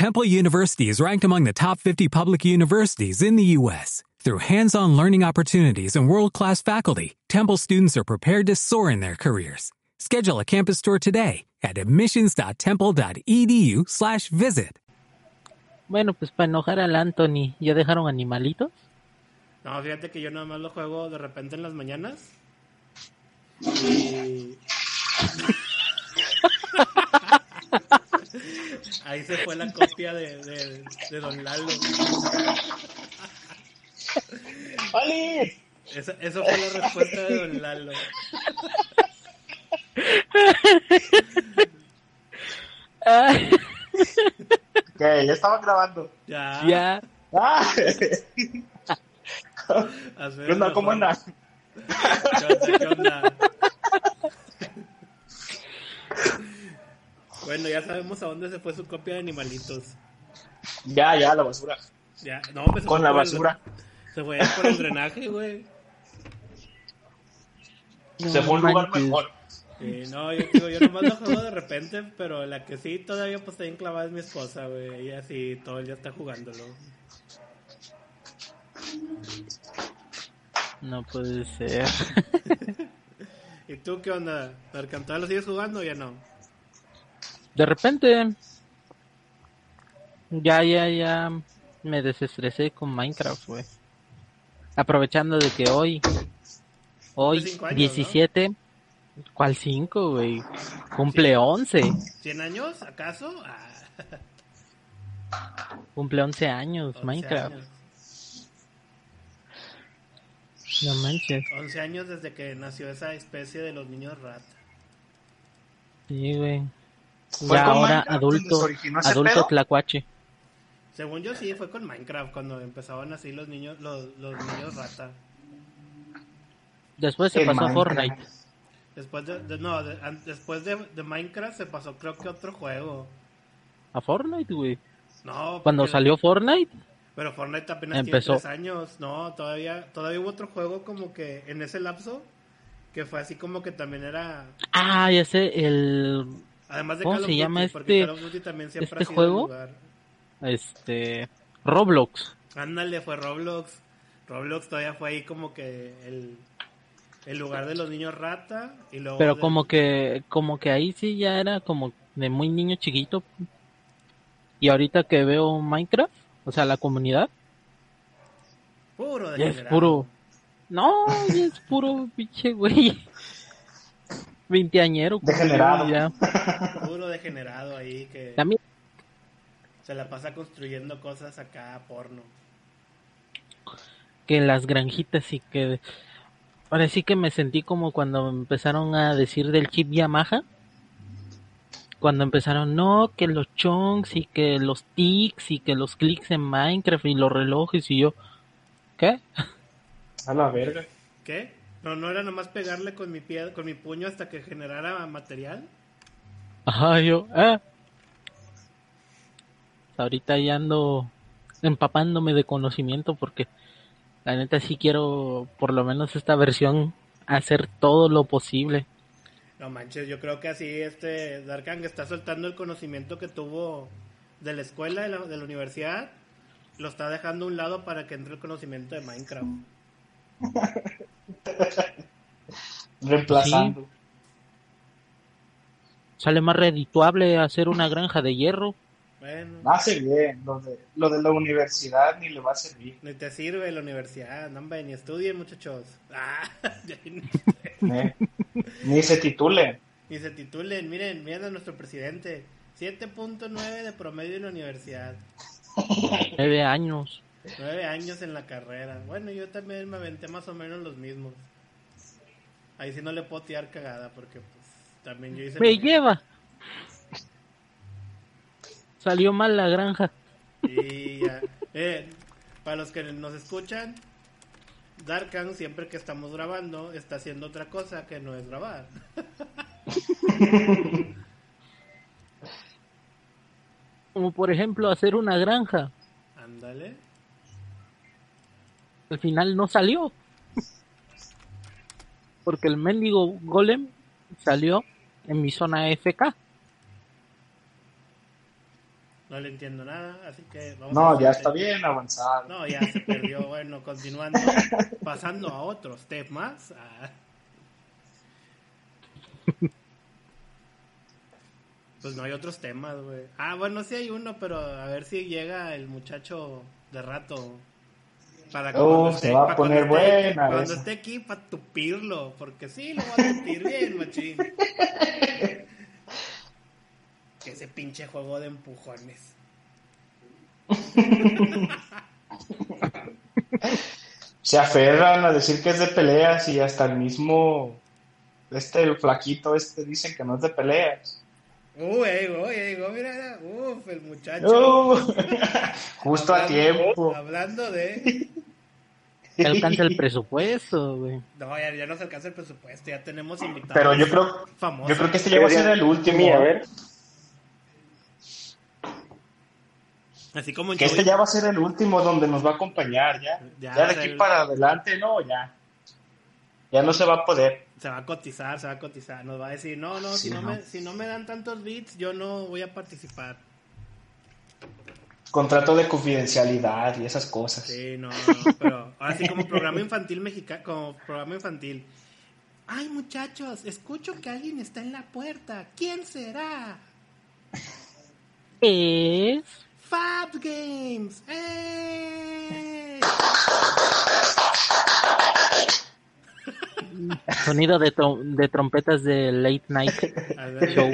Temple University is ranked among the top 50 public universities in the U.S. Through hands-on learning opportunities and world-class faculty, Temple students are prepared to soar in their careers. Schedule a campus tour today at admissions.temple.edu/visit. Bueno, pues para enojar al Anthony, ¿ya dejaron animalitos? No, fíjate que yo nada más lo juego de repente en las mañanas. Y... Ahí se fue la copia de, de, de Don Lalo. ¡Ali! Esa, eso fue la respuesta de Don Lalo. Ay, Que ya estaban grabando. Ya. ya. ¡Ah! ¿Qué onda? ¿Cómo andas? ¿Qué onda? ¿Qué onda? Bueno, ya sabemos a dónde se fue su copia de animalitos. Ya, ya, la basura. Ya, no, pues Con la el- basura. se fue por el drenaje, güey. Se fue a un lugar mejor. Sí, no, yo digo, yo nomás lo juego de repente, pero la que sí todavía pues está bien clavada es mi esposa, güey. Ella sí todo el día está jugándolo. No puede ser. ¿Y tú qué onda? ¿Arcantada lo sigues jugando o ya no? De repente, ya, ya, ya me desestresé con Minecraft, güey. Aprovechando de que hoy, hoy, años, 17, ¿cuál 5, güey? Cumple 11, ¿100 años acaso? Ah, cumple 11 años 11 Minecraft. años. No manches. 11 años desde que nació esa especie de los niños rata. Sí, güey. Fue Ya con ahora Minecraft adulto, adulto tlacuache. Según yo sí, fue con Minecraft cuando empezaban así los niños, los, los niños rata. Después se El pasó a. Fortnite. Después de, de- no, de- an- después de, de Minecraft se pasó creo que otro juego. A Fortnite, güey. No, Cuando salió Fortnite, Pero Fortnite apenas Empezó. tiene tres años. No, todavía, todavía hubo otro juego como que en ese lapso que fue así como que también era. ah, ya sé, el, Además de ¿Cómo Call of se llama Duty, porque este- Call of Duty también siempre este ha sido juego? el lugar. este, Roblox. Ándale, fue Roblox. Roblox todavía fue ahí como que el, el lugar de los niños rata. Y luego Pero de- como que, como que ahí sí ya era como de muy niño chiquito. Y ahorita que veo Minecraft, o sea, la comunidad, Puro ya es puro. No, es puro pinche güey. Veinteañero. Degenerado. ya. Puro degenerado ahí que También, se la pasa construyendo cosas acá porno. que las granjitas y que. Ahora sí que me sentí como cuando empezaron a decir del chip Yamaha. Cuando empezaron, no, que los chunks y que los tics y que los clics en Minecraft y los relojes y yo. ¿Qué? A la verga. ¿Qué? No, no era nomás pegarle con mi pie, con mi puño hasta que generara material. Ajá, yo, ah. Ahorita ya ando empapándome de conocimiento porque la neta sí quiero, por lo menos esta versión, hacer todo lo posible. No manches, yo creo que así este Darkang está soltando el conocimiento que tuvo de la escuela, de la, de la universidad, lo está dejando a un lado para que entre el conocimiento de Minecraft. Reemplazando. Sale más redituable hacer una granja de hierro. Bueno, Va a ser bien. Lo de, lo de la universidad ni le va a servir. ni te sirve la universidad, no hombre, ni estudien muchachos. Ah, ni, ¿eh? Ni se titule. ni se titulen, miren, miren a nuestro presidente. 7.9 de promedio en la universidad. Nueve años. Nueve años en la carrera. Bueno, yo también me aventé más o menos los mismos. Ahí sí no le puedo tirar cagada porque pues también yo hice... Me lo- lleva. Salió mal la granja. Y ya. Eh, para los que nos escuchan, Darkan siempre que estamos grabando está haciendo otra cosa que no es grabar. Como por ejemplo hacer una granja. Ándale. Al final no salió. Porque el mendigo golem salió en mi zona FK. No le entiendo nada, así que vamos No, a ya está bien avanzado. No, ya se perdió. Bueno, continuando, pasando a otros temas. Pues no hay otros temas, güey. Ah, bueno, sí hay uno, pero a ver si llega el muchacho de rato. Para Oh, se va a poner cuando esté- buena Cuando esa. esté aquí, para tupirlo. Porque sí, lo voy a tupir bien, machín. Ese pinche juego de empujones. Se aferran a decir que es de peleas y hasta el mismo, este, el flaquito este, dicen que no es de peleas. Uy, ahí llegó, ahí llegó, mira, mira. Uf, el muchacho. Uh, justo a tiempo. Hablando de. Que alcanza el presupuesto, güey. No, ya, ya nos alcanza el presupuesto, ya tenemos invitados. Pero yo creo, famosos. yo creo que este ya va a ser el último. A ver. Así como Que este ya va a ser el último donde nos va a acompañar, ya. Ya, Ya, de aquí el- para adelante, no, ya. Ya no se va a poder. se va a cotizar, se va a cotizar. Nos va a decir, no, no, si, no, no. Me, si no me dan tantos bits, yo no voy a participar. Contrato de confidencialidad y esas cosas. Sí, no, no, pero ahora sí como programa infantil mexicano, como programa infantil. Ay, muchachos, escucho que alguien está en la puerta. ¿Quién será? Es... Fab Games. ¡Eh! Sonido de, de trompetas de late night show.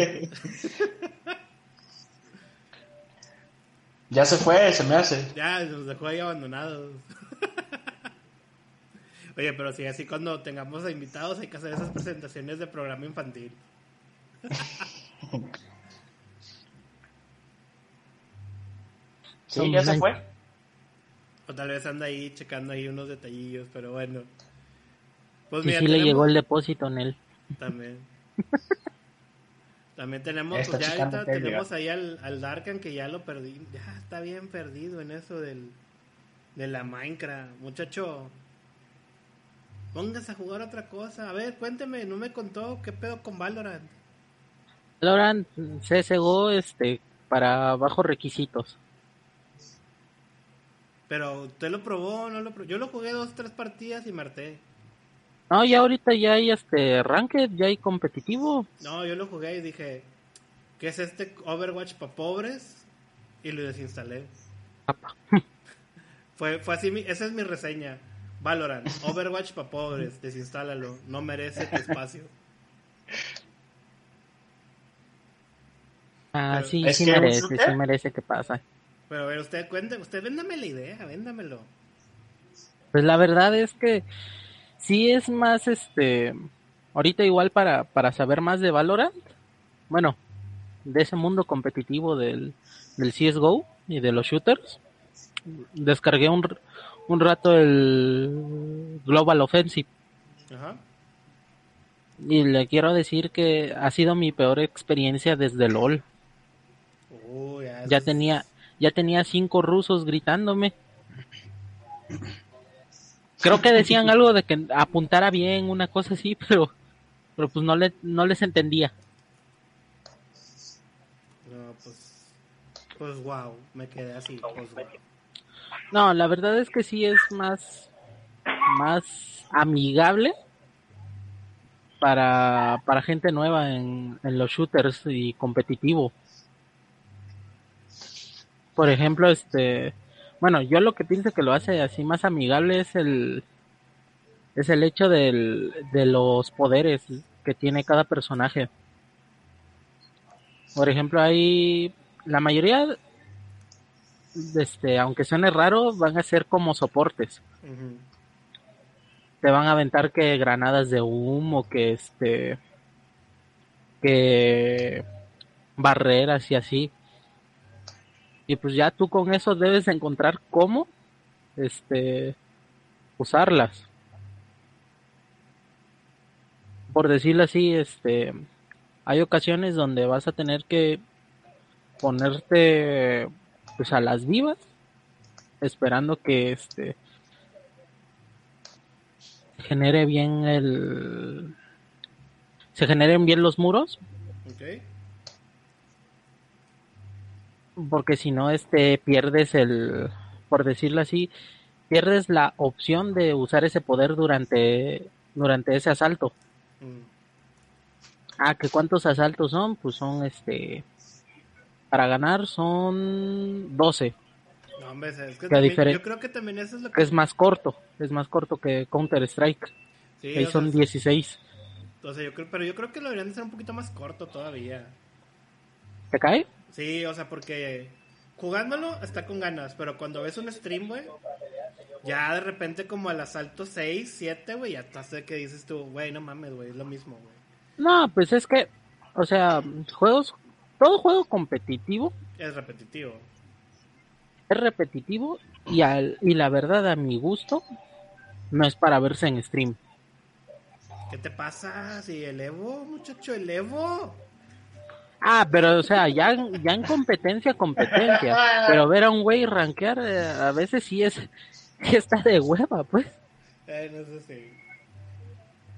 Ya se fue, se me hace. Ya, nos dejó ahí abandonados. Oye, pero sí, así cuando tengamos a invitados hay que hacer esas presentaciones de programa infantil. Sí, ya se fue. O tal vez anda ahí checando ahí unos detallillos, pero bueno. Pues Y mira, sí le tenemos- llegó el depósito en él. También. También tenemos, pues ya ahorita tenemos ahí al, al Darkan que ya lo perdí. Ya está bien perdido en eso del, de la Minecraft. Muchacho, póngase a jugar otra cosa. A ver, cuénteme, no me contó qué pedo con Valorant. Valorant CSGO este, para bajos requisitos. Pero usted lo probó, no lo probó. Yo lo jugué dos, tres partidas y marté. No, ya ahorita ya hay este ranked, ya hay competitivo. No, yo lo jugué y dije, ¿qué es este Overwatch para pobres? Y lo desinstalé. Fue, fue así, mi- esa es mi reseña. Valorant, Overwatch para pobres, desinstálalo, no merece tu espacio. Ah, Pero sí, sí que merece, sí merece que pasa. Pero a ver, usted cuente, usted véndame la idea, véndamelo. Pues la verdad es que sí es más este ahorita igual para para saber más de Valorant. Bueno, de ese mundo competitivo del del CS:GO y de los shooters. Descargué un un rato el Global Offensive Ajá. y le quiero decir que ha sido mi peor experiencia desde LOL. Uy, ya, Ya tenía ya tenía cinco rusos gritándome. Creo que decían algo de que apuntara bien, una cosa así, pero pero pues no le no les entendía. No, pues, pues wow, me quedé así. Pues, wow. No, la verdad es que sí es más más amigable para para gente nueva en, en los shooters y competitivo. Por ejemplo, este bueno, yo lo que pienso que lo hace así más amigable es el es el hecho del, de los poderes que tiene cada personaje. Por ejemplo, hay la mayoría este, aunque suene raro, van a ser como soportes. Te van a aventar que granadas de humo, que este, que barreras y así. Y pues ya tú con eso debes encontrar cómo, este, usarlas. Por decirlo así, este, hay ocasiones donde vas a tener que ponerte pues a las vivas esperando que este genere bien el se generen bien los muros. Porque si no, este, pierdes el, por decirlo así, pierdes la opción de usar ese poder durante, durante ese asalto. Mm. Ah, que cuántos asaltos son, pues son este, para ganar son 12, No, hombre, es que también- yo creo que también eso es lo que... es más corto, es más corto que Counter Strike, Sí, ahí o sea, son 16. o sea, yo creo, pero yo creo que lo deberían de hacer un poquito más corto todavía. ¿Te cae? Sí, o sea, porque jugándolo está con ganas, pero cuando ves un stream, güey, ya de repente como al asalto 6, 7, güey, ya estás de que dices tú, güey, no mames, güey, es lo mismo, güey. No, pues es que, o sea, juegos, todo juego competitivo Es repetitivo. es repetitivo y, al, y la verdad a mi gusto no es para verse en stream. ¿Qué te pasa? Si el Evo, muchacho, el Evo. Ah, pero o sea, ya, ya en competencia, competencia. Pero ver a un güey rankear eh, a veces sí es, sí está de hueva, pues. Eh, no sé si.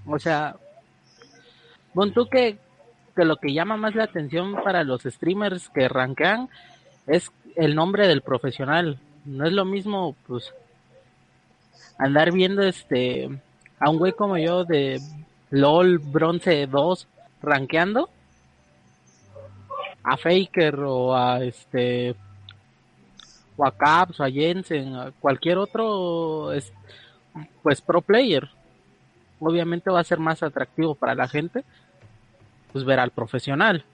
O sea, pon tú que, que lo que llama más la atención para los streamers que rankean es el nombre del profesional. No es lo mismo, pues, andar viendo este a un güey como yo de LOL Bronce 2 rankeando a Faker o a este o a Caps o a Jensen, a cualquier otro es, pues pro player. Obviamente va a ser más atractivo para la gente pues ver al profesional.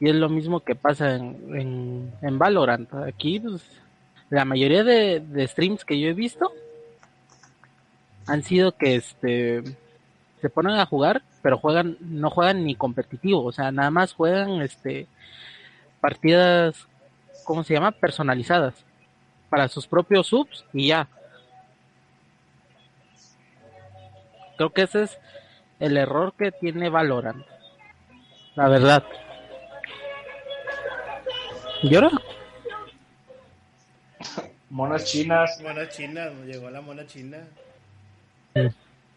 Y es lo mismo que pasa en, en, en Valorant. Aquí pues, la mayoría de, de streams que yo he visto han sido que este se ponen a jugar pero juegan no juegan ni competitivo o sea nada más juegan este partidas cómo se llama personalizadas para sus propios subs y ya Creo que ese es el error que tiene Valorant. La verdad. ¿Y ahora? Monas chinas. Mona china, llegó la mona china.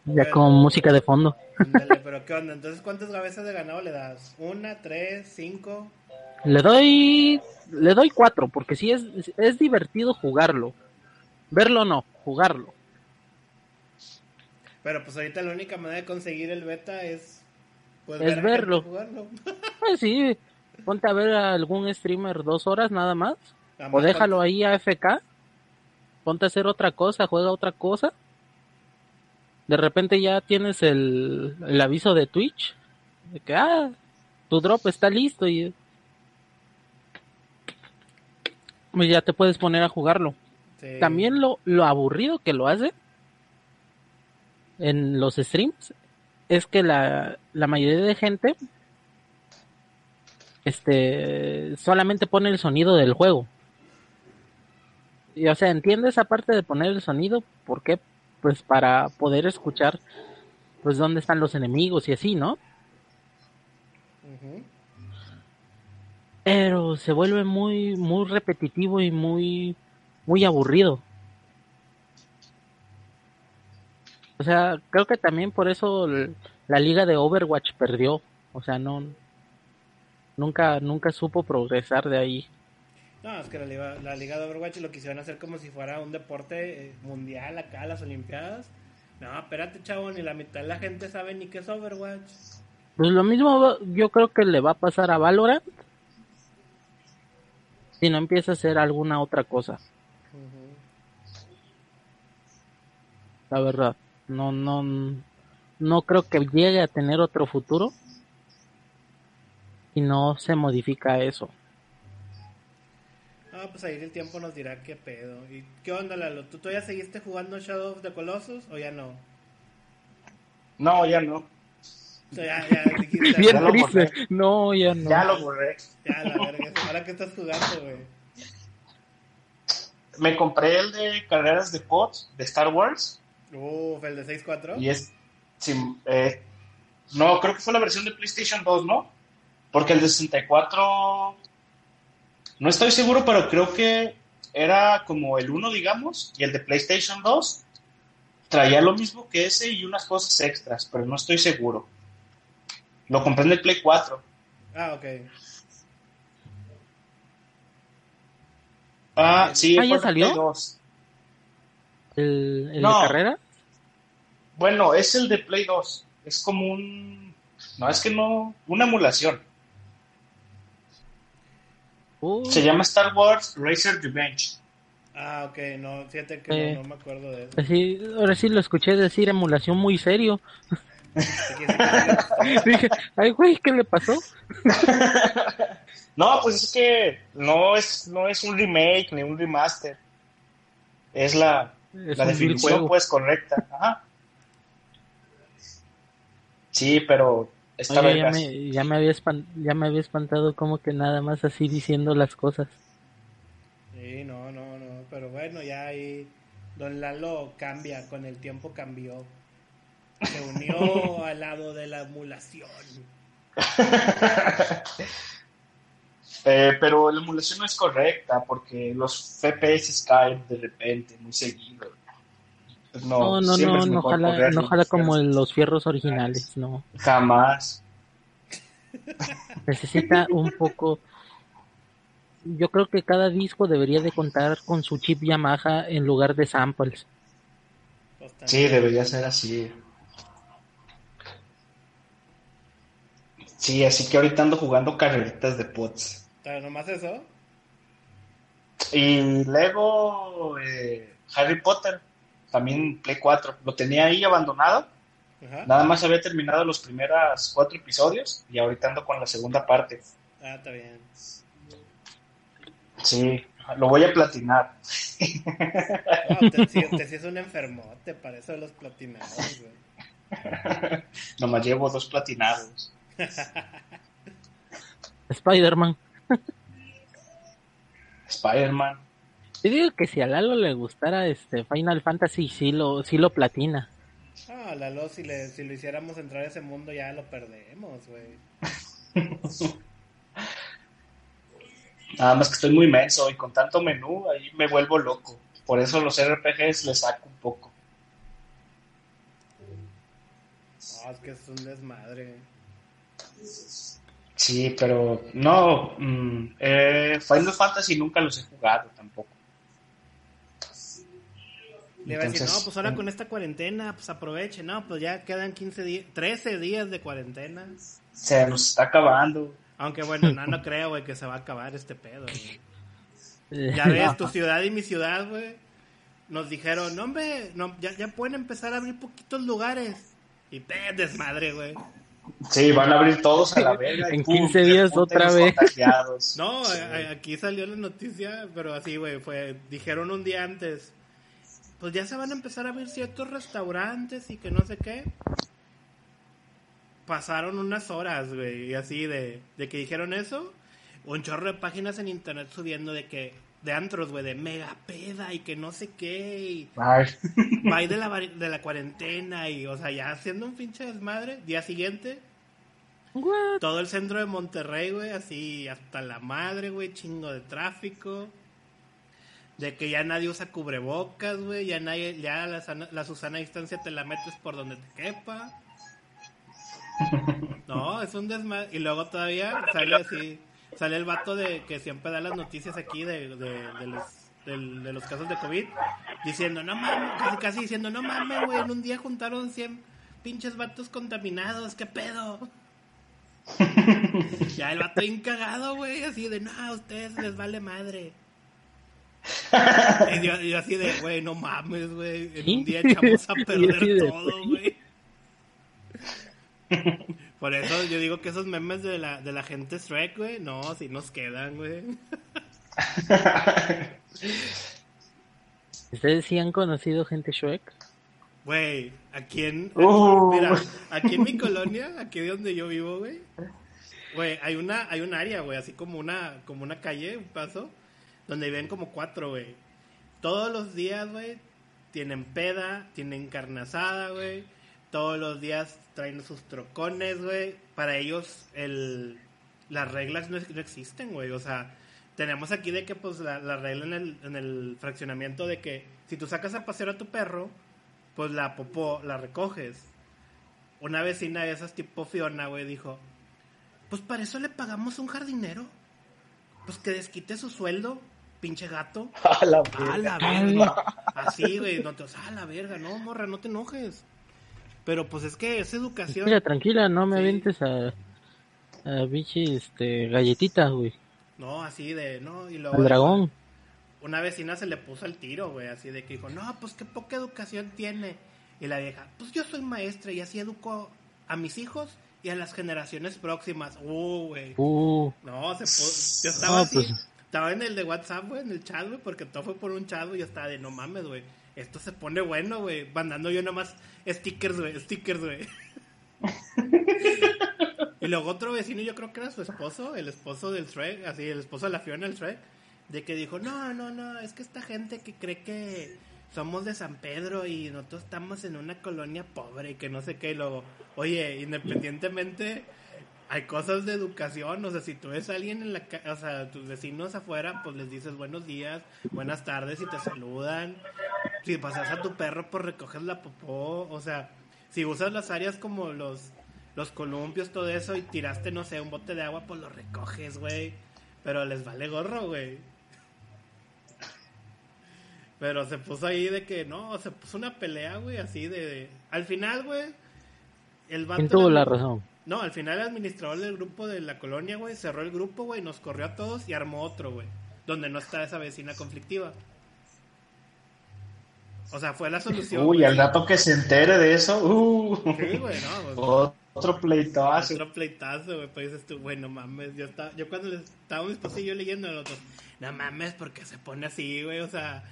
Ya con música de fondo. Pero ¿qué onda? Entonces, ¿cuántas cabezas de ganado le das? ¿Una, tres, cinco? Le doy. Le doy cuatro, porque sí es, es divertido jugarlo. Verlo no, jugarlo. Pero pues ahorita la única manera de conseguir el beta es... Pues, Es ver verlo. jugarlo. Pues sí, ponte a ver a algún streamer dos horas nada más. Nada O déjalo ahí a FK. Ponte a hacer otra cosa, juega otra cosa. De repente ya tienes el, el aviso de Twitch. De que, ah, tu drop está listo y... pues ya te puedes poner a jugarlo. Sí. También lo, lo aburrido que lo hace en los streams es que la, la mayoría de gente este solamente pone el sonido del juego. Y o sea, entiendo esa parte de poner el sonido, ¿por qué? Pues para poder escuchar pues dónde están los enemigos y así, ¿no? Pero se vuelve muy muy repetitivo y muy muy aburrido. O sea, creo que también por eso la liga de Overwatch perdió. O sea, no nunca nunca supo progresar de ahí. No, es que la liga, la liga de Overwatch lo quisieron hacer como si fuera un deporte eh, mundial acá, las Olimpiadas. No, espérate, chavo, ni la mitad de la gente sabe ni qué es Overwatch. Pues lo mismo yo creo que le va a pasar a Valorant si no empieza a hacer alguna otra cosa, la verdad. No no no creo que llegue a tener otro futuro y no se modifica eso. Ah, pues ahí el tiempo nos dirá qué pedo. ¿Y qué onda, Lalo? ¿Tú todavía seguiste jugando Shadow of the Colossus o ya no? No, ya no. Ya, ya dijiste, Bien Ya lo triste. No, ya no. Ya lo borré. ya, la verga. ¿Ahora qué estás jugando, güey? Me compré el de carreras de pods de Star Wars. Uf, el de 6-4. Y es. sin- eh, no, creo que fue la versión de PlayStation 2, ¿no? Porque el de 64. No estoy seguro, pero creo que era como el 1, digamos, y el de PlayStation 2 traía lo mismo que ese y unas cosas extras, pero no estoy seguro. Lo compré en el Play 4. Ah, ok. Ah, sí. ¿Ah, ya salió? Play 2. ¿El, el de carrera? Bueno, es el de Play 2. Es como un... No, es que no... Una emulación. Uh, Se llama Star Wars Racer Revenge. Ah, ok, no, fíjate que Eh. no, no me acuerdo de eso. así, ahora sí lo escuché decir emulación muy serio. Dije, ay, güey, ¿qué le pasó? No, pues es que no es, no es un remake ni un remaster. Es la, Es la definición, pues, correcta. Ajá. Sí, pero está Oye, ya me, ya, me había ya me había espantado como que nada más así diciendo las cosas. Sí, no, no, no, pero bueno, ya ahí Don Lalo cambia, con el tiempo cambió. Se unió al lado de la emulación. Eh, pero la emulación no es correcta porque los FPS caen de repente, muy seguido. No, No, no, no, no jala, jala como los en los fierros originales, no. Jamás. Necesita un poco... Yo creo que cada disco debería de contar con su chip Yamaha en lugar de samples. Sí, debería ser así. Sí, así que ahorita ando jugando carreritas de pots. Pero nomás eso. Y luego eh, Harry Potter, también Play 4. Lo tenía ahí abandonado. Ajá. Nada más había terminado los primeros cuatro episodios y ahorita ando con la segunda parte. Ah, está bien. Sí, lo voy a platinar. No, te, es un enfermote para eso de los platinados, güey. Nomás llevo dos platinados. Spider-Man. Spider-Man. Yo digo que si a Lalo le gustara este Final Fantasy, sí lo, sí lo platina. Ah, Lalo, si, le, si lo hiciéramos entrar a ese mundo ya lo perdemos, güey. Nada más que estoy muy menso y con tanto menú ahí me vuelvo loco. Por eso los RPGs le saco un poco. Ah, es que es un desmadre. Sí, pero no. mm, eh, Final Fantasy nunca los he jugado tampoco. Le iba a decir, Entonces, no, pues ahora con esta cuarentena, pues aproveche, no, pues ya quedan 15 días, 13 días de cuarentena. Se nos está acabando. Aunque bueno, no, no creo, güey, que se va a acabar este pedo, güey. Ya ves, tu ciudad y mi ciudad, güey, nos dijeron, no, hombre, no, ya, ya pueden empezar a abrir poquitos lugares. Y te desmadre, güey. Sí, van a abrir todos a la verga. En pum, 15 días otra vez. No, Sí. aquí salió la noticia, pero así, güey, fue, dijeron un día antes, pues ya se van a empezar a abrir ciertos restaurantes y que no sé qué. Pasaron unas horas, güey, y así de, de que dijeron eso, un chorro de páginas en internet subiendo de que, de antros, güey, de mega peda y que no sé qué, y Ay. va de la, vari- de la cuarentena y, o sea, ya haciendo un pinche desmadre, día siguiente, what? todo el centro de Monterrey, güey, así hasta la madre, güey, chingo de tráfico. De que ya nadie usa cubrebocas, güey, ya nadie, ya la, sana- la Susana distancia te la metes por donde te quepa. No, es un desmadre. Y luego todavía sale así, sale el vato de que siempre da las noticias aquí de, de, de los, del- de los casos de COVID, diciendo, no mames, casi, casi diciendo, no mames, güey, en un día juntaron 100 pinches vatos contaminados, ¿qué pedo? Ya el vato bien cagado, güey, así de, no, a ustedes les vale madre. Y yo, yo así de, güey, no mames, güey, en un día echamos a perder todo, güey. Por eso yo digo que esos memes de la, de la gente Shrek, güey, no, si nos quedan, güey. ¿Ustedes sí han conocido gente Shrek? Güey, aquí en, aquí- Uh. mira, aquí en mi colonia, aquí de donde yo vivo, güey, güey, hay una, hay un área, güey, así como una, como una calle, un paso, donde viven como cuatro, güey. Todos los días, güey, tienen peda, tienen carne asada, güey. Todos los días traen sus trocones, güey. Para ellos, el, las reglas no, existen, güey. O sea, tenemos aquí de que, pues, la, la regla en el, en el fraccionamiento de que si tú sacas a pasear a tu perro, pues la popó la recoges. Una vecina de esas tipo Fiona, güey, dijo, pues para eso le pagamos un jardinero. Pues que desquite su sueldo. Pinche gato. A la A la verga. Así, güey. No te, a la verga, no, morra, no te enojes. Pero pues es que es educación. Mira, tranquila, no me Sí. avientes a, a bichi, este, galletitas, güey. No, así de, no, y luego Al dragón. una vecina se le puso al tiro, güey, así de que dijo, no, pues qué poca educación tiene. Y la vieja, pues yo soy maestra y así educo a mis hijos y a las generaciones próximas. Uh, güey. Uh, No, se puso, yo estaba No, así, pues- estaba en el de WhatsApp, güey, en el chat, güey, porque todo fue por un chat, güey, yo estaba de, no mames, güey, esto se pone bueno, güey, mandando yo nomás stickers, güey, stickers, güey. y luego otro vecino, yo creo que era su esposo, el esposo del Shrek, así, el esposo de la Fiona, el Shrek, de que dijo, no, no, no, es que esta gente que cree que somos de San Pedro y nosotros estamos en una colonia pobre y que no sé qué, y luego, oye, independientemente hay cosas de educación, o sea, si tú ves a alguien en la o sea, tus vecinos afuera, pues les dices buenos días, buenas tardes y te saludan. Si pasas a tu perro, pues recoges la popó, o sea, si usas las áreas como los los columpios, todo eso y tiraste, no sé, un bote de agua, pues lo recoges, güey. Pero les vale gorro, güey. Pero se puso ahí de que, no, se puso una pelea, güey, así de... de- Al final, güey, el vato... ¿quién tuvo la razón? No, al final el administrador del grupo de la colonia, güey, cerró el grupo, güey, nos corrió a todos y armó otro, güey, donde no está esa vecina conflictiva. O sea, fue la solución. Uy, güey. al rato que se entere de eso, uh, Sí, güey, no, pues, otro pleitazo. otro pleitazo, güey, pues dices tú, güey, no mames, yo, estaba, yo cuando estaba mi esposa y yo leyendo a los otros, no mames, porque se pone así, güey, o sea,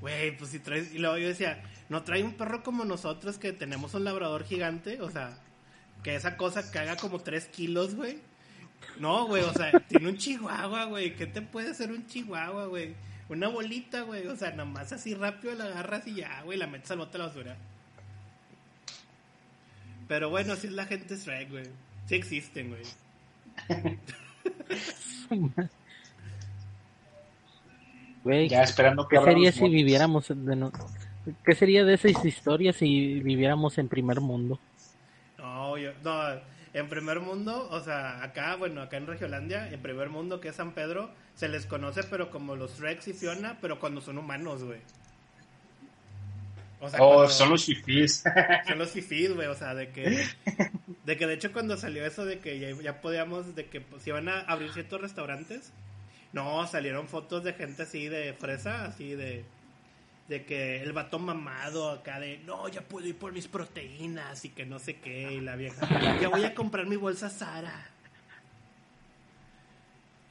güey, pues si traes, y luego yo decía, no trae un perro como nosotros que tenemos un labrador gigante, o sea, que esa cosa caga como 3 kilos, güey. No, güey, o sea, tiene un chihuahua, güey, ¿qué te puede hacer un chihuahua, güey? Una bolita, güey, o sea, nomás así rápido la agarras y ya, güey, la metes al bote de la basura. Pero bueno, así es la gente Shrek, güey. Sí existen, güey. Güey, Ya esperando que ¿qué sería si viviéramos de no- ¿Qué sería de esas historias si viviéramos en primer mundo? No, yo, no, en primer mundo, o sea, acá, bueno, acá en Regiolandia, en primer mundo, que es San Pedro, se les conoce, pero como los Rex y Fiona, pero cuando son humanos, güey. O sea, Oh, son los fifís. son los fifís, güey, o sea, de que, de que de hecho cuando salió eso de que ya, ya podíamos, de que pues, iban a abrir ciertos restaurantes, no, salieron fotos de gente así de fresa, así de, de que el vato mamado acá de, no, ya puedo ir por mis proteínas y que no sé qué, y la vieja, ya voy a comprar mi bolsa Sara.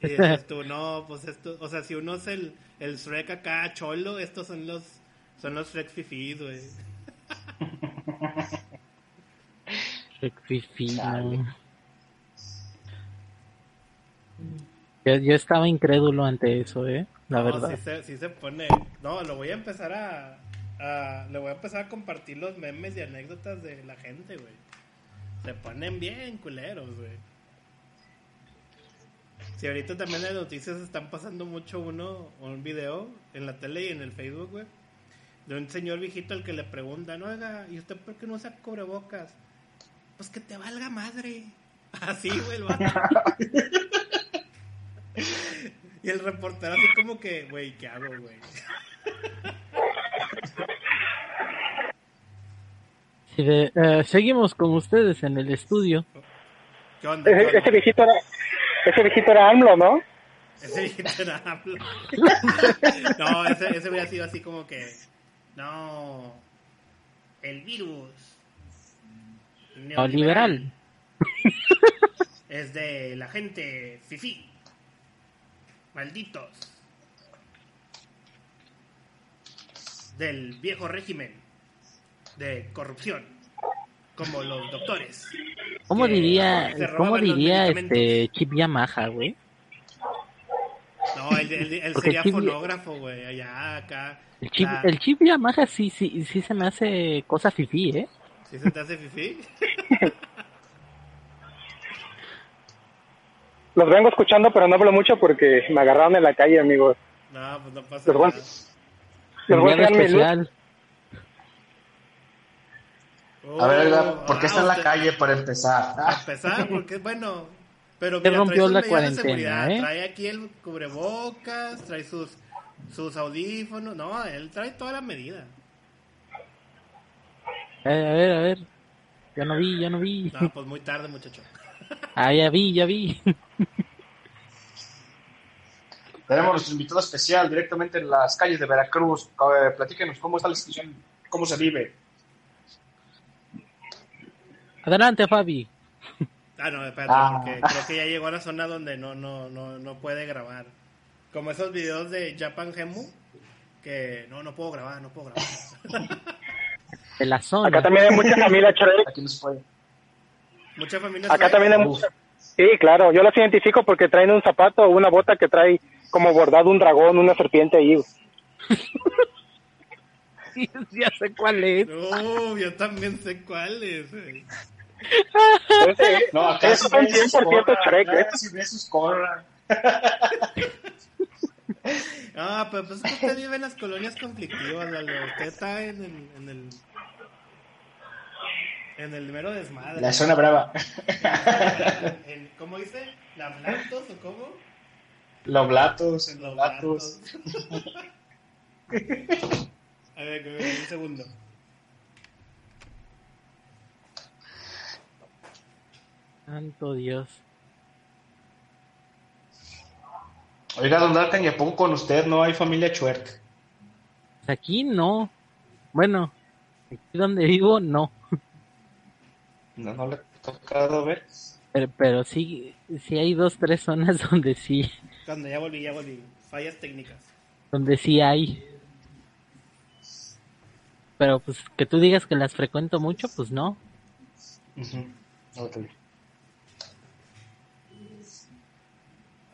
Y dices tú, no, pues esto, o sea, si uno es el, el Shrek acá cholo, estos son los, son los Shrek fifís, güey. No. Yo, yo estaba incrédulo ante eso, ¿eh? La no, verdad. Sí se, sí se pone. No, lo voy a empezar a, a- Le voy a empezar a compartir los memes y anécdotas de la gente, güey. Se ponen bien culeros, güey. Si ahorita también las noticias están pasando mucho uno, un video en la tele y en el Facebook, güey. De un señor viejito al que le preguntan, oiga, ¿y usted por qué no usa cubrebocas? Pues que te valga madre. Así, güey, el vato. Y el reportero así como que, güey, ¿qué hago, güey? Sí, de- eh, seguimos con ustedes en el estudio. ¿Qué onda? ¿Qué Ese, onda? ese viejito era, ese viejito era AMLO, ¿no? Ese viejito era AMLO. No, ese, ese hubiera sido así como que, no, el virus Neoliberal. es de la gente fifí. Malditos. Del viejo régimen de corrupción. Como los doctores. ¿Cómo diría, cómo diría este Chip Yamaha, güey? No, él, él- él sería Chip- fonógrafo, güey. Allá, acá. El chip, la- el chip Yamaha sí, sí, sí se me hace cosa fifí, ¿eh? ¿Sí se te hace fifí? Los vengo escuchando, pero no hablo mucho porque me agarraron en la calle, amigos. No, pues no pasa Los nada. Les voy a especial. A ver, Oh, ¿por qué está ah, en la usted- calle para empezar? Para empezar, porque bueno. Pero mira, rompió trae la cuarentena, seguridad. ¿eh? Trae aquí el cubrebocas, trae sus sus audífonos. No, él trae toda la medida. Eh, a ver, a ver. Ya no vi, ya no vi. No, pues muy tarde, muchacho. Ah, ya vi, ya vi. Tenemos nuestro invitado especial directamente en las calles de Veracruz. Platíquenos cómo está la situación, cómo se vive. Adelante, Fabi. Ah, no, espérate, Ah. porque creo que ya llegó a la zona donde no, no, no, no puede grabar. Como esos videos de Japan Gemu, que no, no puedo grabar, no puedo grabar. De la zona. Acá también hay mucha familia Shrek. Aquí nos puede. Mucha familia. Acá Shrek. también hay mucha. Sí, claro, yo los identifico porque traen un zapato o una bota que trae como bordado un dragón, una serpiente ahí. ya sé cuál es. No, yo también sé cuál es. eh. Entonces, No, acá esos son 100% Shrek. ¿eh? Si ve sus corra. Ah, pero pues es que usted vive en las colonias conflictivas, Lalo. Usted está en el, en el, en el mero desmadre. La zona brava. En- en- ¿Cómo dice? ¿La Blantos o cómo? Los blatos, en Los los blatos. Blantos. A ver, un segundo. Santo Dios. Oiga, don Darkan, ¿y a poco con usted no hay familia Chuerk? Pues Aquí no. Bueno, aquí donde vivo no. No, no le ha tocado ver. Pero, pero sí, sí hay dos, tres zonas donde sí, Cuando ya volví, ya volví. Fallas técnicas. donde sí hay. Pero pues que tú digas que las frecuento mucho, pues no.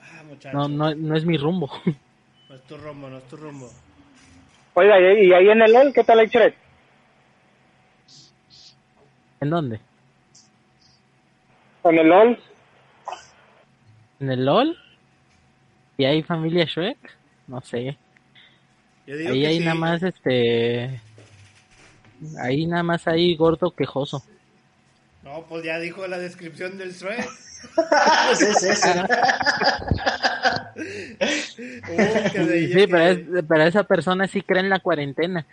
Ah. No, no, no es mi rumbo. No es tu rumbo, no es tu rumbo. Oiga, ¿y ahí en el LOL qué tal hay Shrek? ¿En dónde? En el LOL, ¿En el LOL? ¿Y hay familia Shrek? No sé. Yo digo Ahí que hay sí. nada más este. Ahí nada más hay gordo quejoso. No, pues ya dijo la descripción del Shrek. Uh, que de ella Sí, que- pero, es- pero esa persona sí cree en la cuarentena.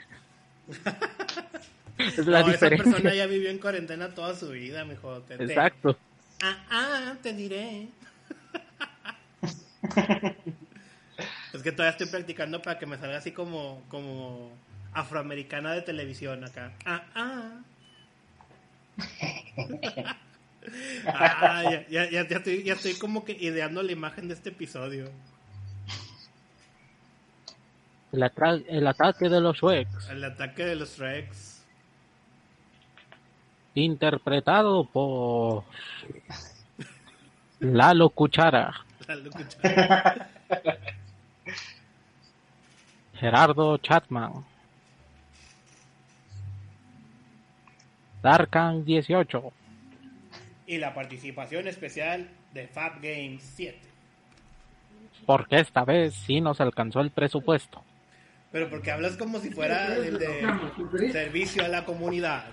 es la no, esa diferencia. persona ya vivió en cuarentena toda su vida, mijo. Exacto. Ah, ah, te diré. Es que todavía estoy practicando para que me salga así como, como afroamericana de televisión acá. Ah, ah. ah, ya, ya, ya, ya estoy, ya estoy como que ideando la imagen de este episodio. El, atra- el ataque de los Shreks, El ataque de los Rex. interpretado por Lalo Cuchara, Gerardo Chatman, Darkan 18, Y la participación especial de Fab Games 7. porque esta vez sí nos alcanzó el presupuesto. Pero porque hablas como si fuera el de servicio a la comunidad.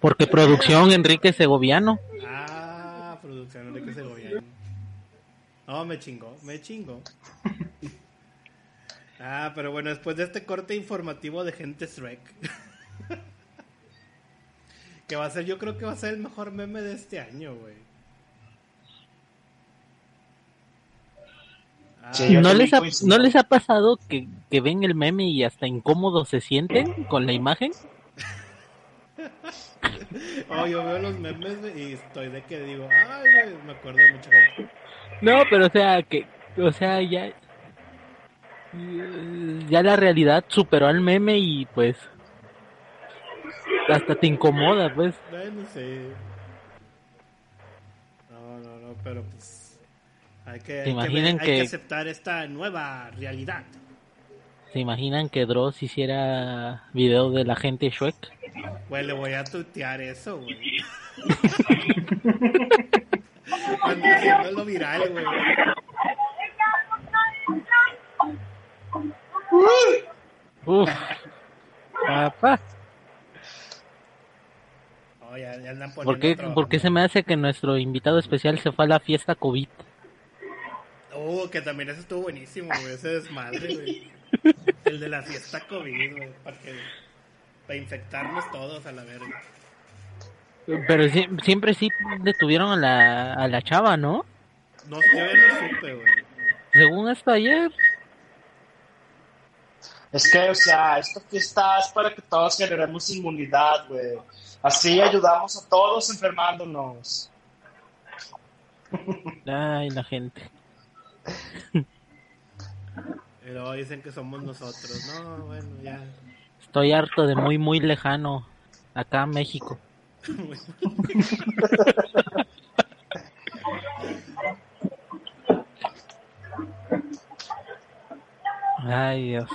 Porque producción Enrique Segoviano. Ah, producción Enrique Segoviano. No, me chingó, me chingó. Ah, pero bueno, después de este corte informativo de gente Shrek. que va a ser, yo creo que va a ser el mejor meme de este año, güey. Ah, Sí, ¿No les, ha. ¿No les ha pasado que, que ven el meme y hasta incómodos se sienten con la imagen? oh, yo veo los memes y estoy de que digo, ay, me acuerdo de mucha gente. No, pero o sea, que, o sea, ya, ya la realidad superó al meme y pues hasta te incomoda, pues. Bueno, sí. No, no, no, pero pues hay que, hay que, ver- hay que- aceptar esta nueva realidad. ¿Se imaginan que Dross hiciera video de la gente Shrek? Güey, le voy a tutear eso, güey. Haciéndolo viral, güey. Uf, papá. Oh, ya, ya andan ¿Por qué, por qué se me hace que nuestro invitado especial se fue a la fiesta COVID? Uh, que también ese estuvo buenísimo, güey. Ese desmadre, güey. El de la fiesta COVID, güey. Para, que, para infectarnos todos a la verga. Pero sie- siempre sí detuvieron a la, a la chava, ¿no? No, yo ya no supe, güey. Según esto ayer. Es que, o sea, esta fiesta es para que todos generemos inmunidad, güey. Así ayudamos a todos enfermándonos. Ay, la gente. Luego dicen que somos nosotros. No, bueno, ya. Estoy harto de muy, muy lejano. Acá México. Ay, Dios.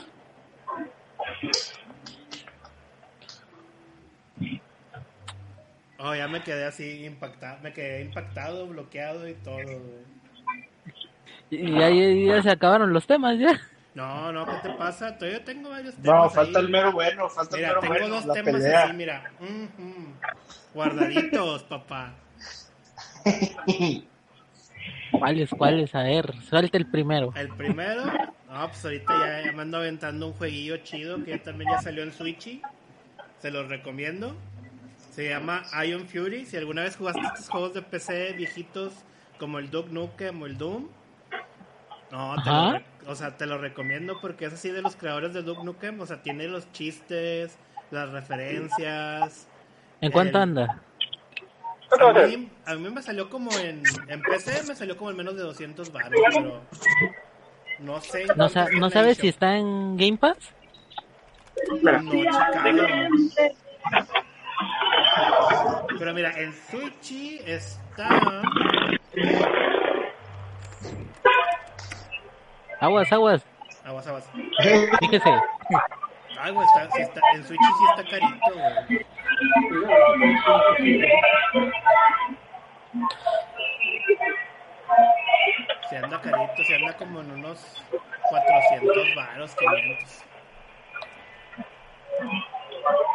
Oh, ya me quedé así impactado. Me quedé impactado, bloqueado y todo, güey. Y ya- ya se acabaron los temas, ya. No, no, ¿qué te pasa? Todavía tengo varios temas. No, ahí. falta el mero bueno, falta el Mira, mero tengo bueno, dos la temas pelea. así, mira. Ujú. Guardaditos, papá. ¿Cuáles, cuáles? A ver, suelta el primero. El primero, no, pues ahorita ya, ya me ando aventando un jueguillo chido que ya también ya salió en Switchy. Se los recomiendo. Se llama Iron Fury. Si alguna vez jugaste estos juegos de PC viejitos como el Duke Nukem o el Doom, no, te lo, o sea, te lo recomiendo porque es así de los creadores de Duke Nukem. O sea, tiene los chistes, las referencias. ¿En cuánto El- anda? A mí, a mí me salió como en, en PC, me salió como en menos de 200 baros, pero no sé. ¿No, cuánto sa- está ¿no en sabes si está en Game Pass? No. Pero mira, en Switch está. Aguas, aguas. Aguas, aguas. Fíjese. Ay, güey, está, sí está, en Switch sí está carito, güey. Se anda carito, se anda como en unos 400 varos, 500.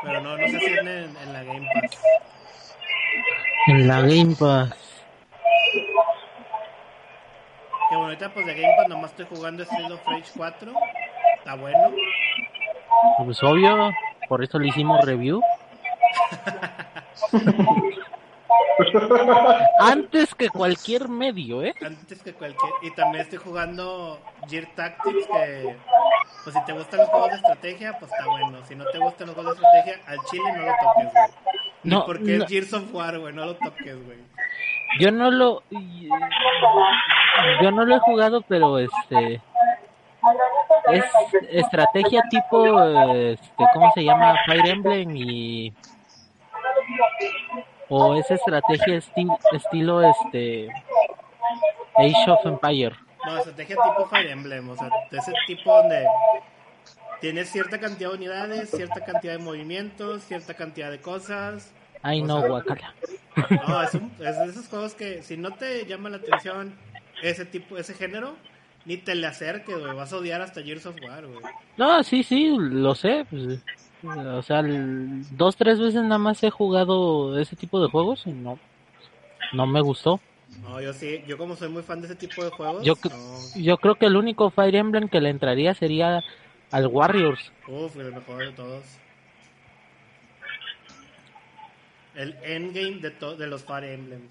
Pero no, no sé si en, en la Game Pass. En la Game Pass. Que bueno, ahorita pues de Game Pass nomás estoy jugando Street of Rage 4. Está bueno. Pues obvio, por eso le hicimos review. Antes que cualquier medio, ¿eh? Antes que cualquier. Y también estoy jugando Gear Tactics. Que pues si te gustan los juegos de estrategia, pues está bueno. Si no te gustan los juegos de estrategia, al chile no lo toques, güey. Ni No, porque no. es Gears of War, güey. No lo toques, güey. Yo no lo. Yo no lo he jugado, pero este. Es estrategia tipo. Este, ¿Cómo se llama? Fire Emblem y. O es estrategia esti- estilo este. Age of Empire. No, estrategia tipo Fire Emblem. O sea, de ese tipo donde tienes cierta cantidad de unidades, cierta cantidad de movimientos, cierta cantidad de cosas. Ay, no, guacala. No, es, un- es de esos juegos que si no te llama la atención ese tipo, ese género, ni te le acerques, güey. Vas a odiar hasta Gears of War, güey. No, sí, sí, lo sé. pues, o sea, el- dos, tres veces nada más he jugado ese tipo de juegos y no, no me gustó. No, yo sí, yo como soy muy fan de ese tipo de juegos, Yo, no. yo creo que el único Fire Emblem que le entraría sería al Warriors. Uf, el mejor de todos. El endgame de, to- de los Fire Emblems.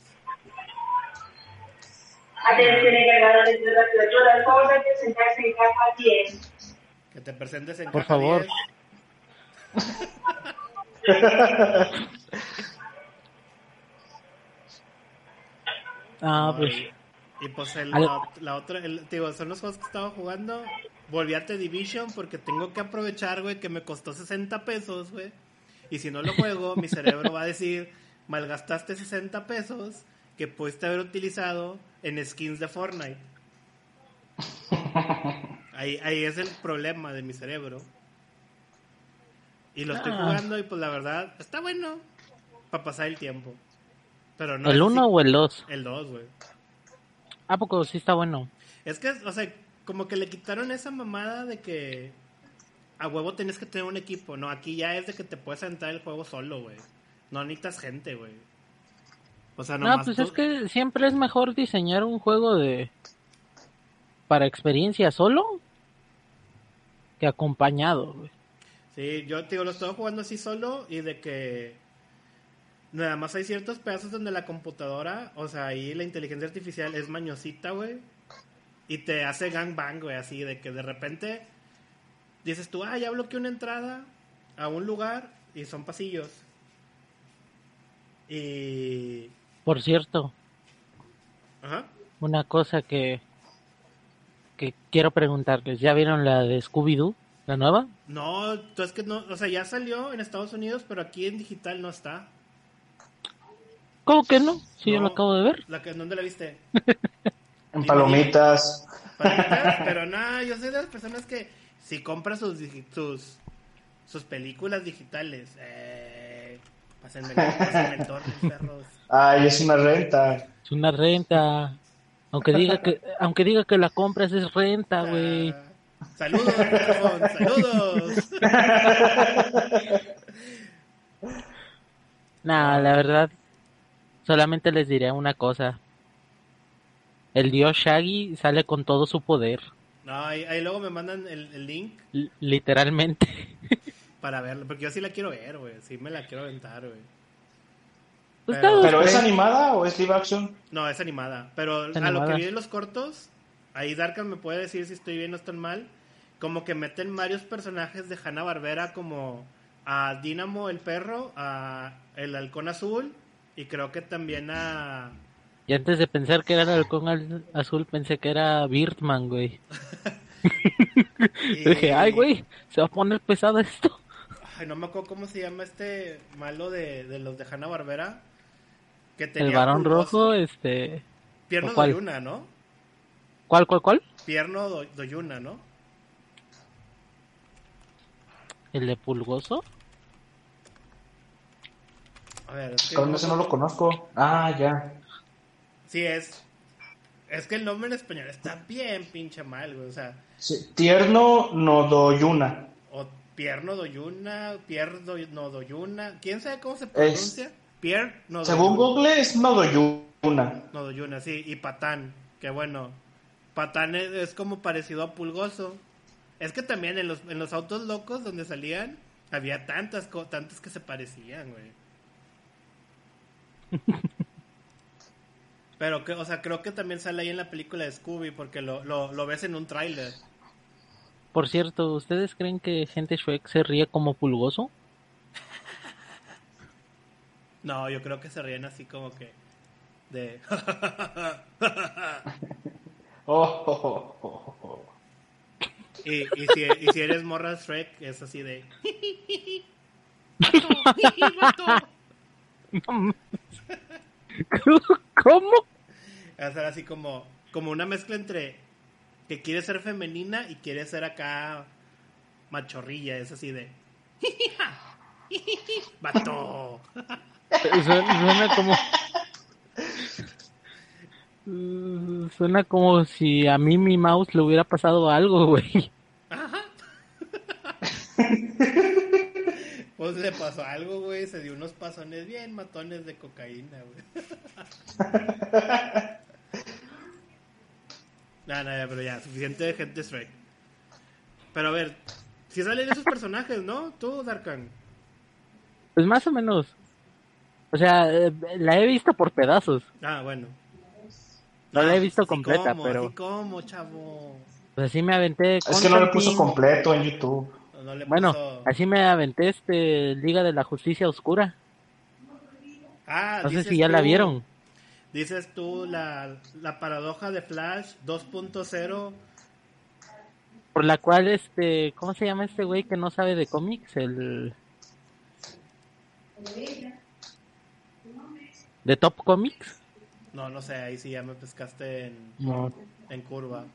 Atención encargados de las criaturas, joven presentarse en caja 10. Que te presentes en Por caja favor. 10. Ah, pues. Y pues el, la, la otra, el- digo, son los juegos que estaba jugando. Volví a The Division porque tengo que aprovechar, güey, que me costó 60 pesos, güey. Y si no lo juego, mi cerebro va a decir, malgastaste 60 pesos que pudiste haber utilizado en skins de Fortnite. Ahí, ahí es el problema de mi cerebro. Y lo estoy Ah. jugando y pues la verdad, está bueno para pasar el tiempo. Pero no ¿El es 1 así- o el 2? El 2, güey. ¿A poco sí está bueno? Es que, o sea, como que le quitaron esa mamada de que a huevo tenés que tener un equipo. No, aquí ya es de que te puedes entrar el juego solo, güey. No necesitas gente, güey. O sea, No, nomás pues tú- es que siempre es mejor diseñar un juego de... para experiencia solo que acompañado, güey. Sí, yo te digo, lo estoy jugando así solo y de que nada más hay ciertos pedazos donde la computadora, o sea, ahí la inteligencia artificial es mañosita, güey. Y te hace gangbang, güey, así de que de repente dices tú, ah, ya bloqueé una entrada a un lugar y son pasillos. Y... Por cierto, Ajá. una cosa que que quiero preguntarles, ¿ya vieron la de Scooby-Doo, la nueva? No, tú es que no, o sea, ya salió en Estados Unidos, pero aquí en digital no está. ¿Cómo que no? Sí, yo No. lo acabo de ver. La que, ¿Dónde la viste? En palomitas. Palomitas, pero no, yo soy de las personas que si compras sus, sus, sus películas digitales, eh, el perros. Ay, es una renta. Es una renta. Aunque diga que aunque diga que la compras es renta, güey. Ah, saludos, saludos. Nah, la verdad solamente les diré una cosa. El dios Shaggy sale con todo su poder, No, ahí, ahí luego me mandan el, el link li- literalmente. para verlo, porque yo sí la quiero ver, güey. Sí me la quiero aventar, güey. Pues Pero- todos, ¿Pero es animada o es live action? No, es animada. Pero Es a lo animada. que vi en los cortos, ahí Darkan me puede decir si estoy bien o estoy mal. Como que meten varios personajes de Hanna Barbera, como a Dynamo el perro, a el halcón azul, y creo que también a. Y antes de pensar que era el halcón al- azul, pensé que era Birdman, güey. y- Dije, ay, güey, se va a poner pesado esto. Ay, no me acuerdo cómo se llama este malo de, de los de Hanna Barbera. Que El tenía varón pulgoso. rojo, este... Pierno ¿o cuál? Doyuna, ¿no? ¿Cuál, cuál, cuál? Pierno Do- Doyuna, ¿no? ¿El de Pulgoso? A ver, es que no lo conozco. Ah, ya. Sí, es. Es que el nombre en español está bien pinche mal, güey. O sea, Sí, Tierno Nodoyuna. o Pierno Doyuna, Pierre Do- Nodoyuna. ¿Quién sabe cómo se pronuncia? Pierre Nodoyuna. Según Google es Nodoyuna. Nodoyuna, sí. Y Patán, que bueno. Patán es, es como parecido a Pulgoso. Es que también en los, en los autos locos donde salían, había tantas, tantas que se parecían, güey. Pero, que, o sea, creo que también sale ahí en la película de Scooby porque lo, lo, lo ves en un tráiler. Por cierto, ¿ustedes creen que gente Shrek se ríe como Pulgoso? No, yo creo que se ríen así como que de... Oh, oh, oh, oh, oh. y, y, si, y si eres morra Shrek, es así de... ¿Cómo? Va a ser así como, como una mezcla entre que quiere ser femenina y quiere ser acá machorrilla. Es así de... ¡Vato! Suena, suena como... Suena como si a mí mi mouse le hubiera pasado algo, güey. Pues le pasó algo, güey. Se dio unos pasones bien matones de cocaína, güey. no, no, ya, pero ya, suficiente de gente Shrek. Pero a ver, si salen esos personajes, ¿no? Tú, Darkan. Pues más o menos. O sea, eh, la he visto por pedazos. Ah, bueno. No la he visto completa, como, pero Así como, chavo. pues así me aventé. Es que no le puso completo en YouTube. No, no le Bueno, puso- así me aventé este Liga de la Justicia Oscura. Ah, No sé si ya la vieron. Dices tú la, la paradoja de Flash 2.0. Por la cual, este, ¿cómo se llama este güey que no sabe de cómics? El... ¿De Top Comics? No, no sé, ahí sí ya me pescaste en, No. en curva.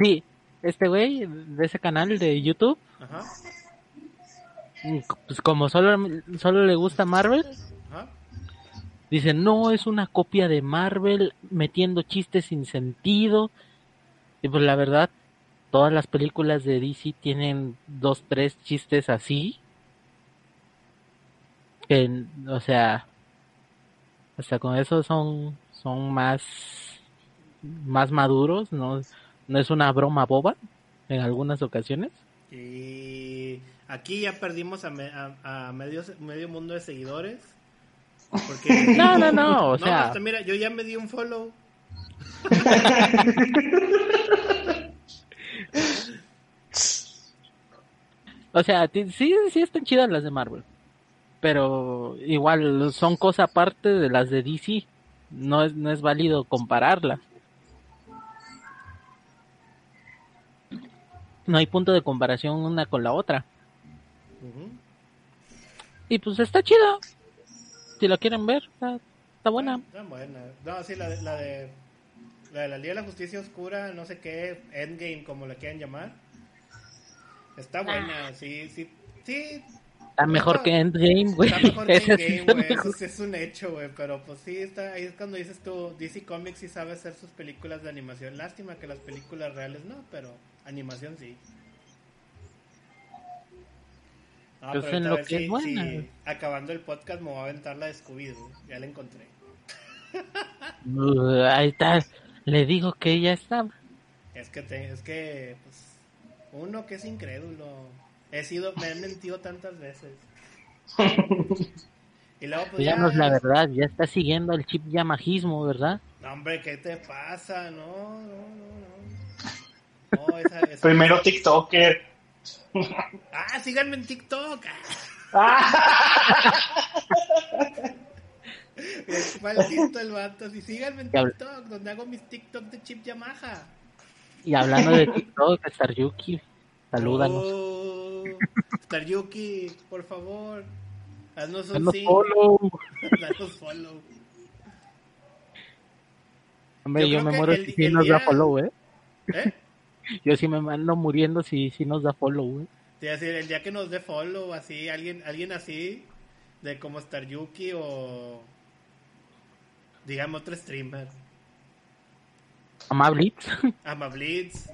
Sí, este güey de ese canal de YouTube, Ajá, pues como solo, solo le gusta Marvel, ajá. dice, no, es una copia de Marvel metiendo chistes sin sentido. Y pues la verdad, todas las películas de DC tienen dos, tres chistes así. Que, o sea, hasta con eso son, son más más maduros, no, no es una broma boba en algunas ocasiones. Y aquí ya perdimos a, me- a- a medio, medio mundo de seguidores. Porque No, no, no, o sea- hasta mira, yo ya me di un follow. O sea, sí, sí están chidas las de Marvel. Pero igual son cosa aparte de las de DC. No es, no es válido compararlas. No hay punto de comparación una con la otra. Y pues está chida. Si la quieren ver, está, está buena. Está buena. No, sí, la de, la de la de la Liga de la Justicia Oscura, no sé qué, Endgame, como la quieran llamar. Está buena, sí, sí. Sí, Está mejor que Endgame, güey. Está mejor que Endgame, güey. mejor. Eso sí es un hecho, güey. Pero pues sí, está, ahí es cuando dices tú, DC Comics sí sabe hacer sus películas de animación. Lástima que las películas reales no, pero animación sí. No, Pues pero en lo que si- es buena. si acabando el podcast me voy a aventar la de Scooby-Doo. Ya la encontré. Uh, ahí está. Le digo que ya estaba. Es que, te- es que, pues, uno que es incrédulo. He sido, me he mentido tantas veces. Y luego, pues ya. Díganos la verdad, ya está siguiendo el chip yamajismo, ¿verdad? No, hombre, ¿qué te pasa? No, no, no, no. No, esa, esa- Primero TikToker. Ah, síganme en TikTok. Es maldito el vato. Sí, síganme en Ya TikTok, donde hago mis TikTok de chip Yamaha. Y hablando de TikTok, Star Yuki, salúdanos. Oh, Star Yuki, por favor. Haznos un Danos sí. follow. Danos follow. Hombre, Yo me muero el- si el nos da follow, ¿eh? ¿Eh? Yo sí me ando muriendo si, si nos da follow, ¿eh? Sí, así, el día que nos dé follow, así, alguien, alguien así, de como Star Yuki o. Digamos otro streamer. Amablitz. Amablitz,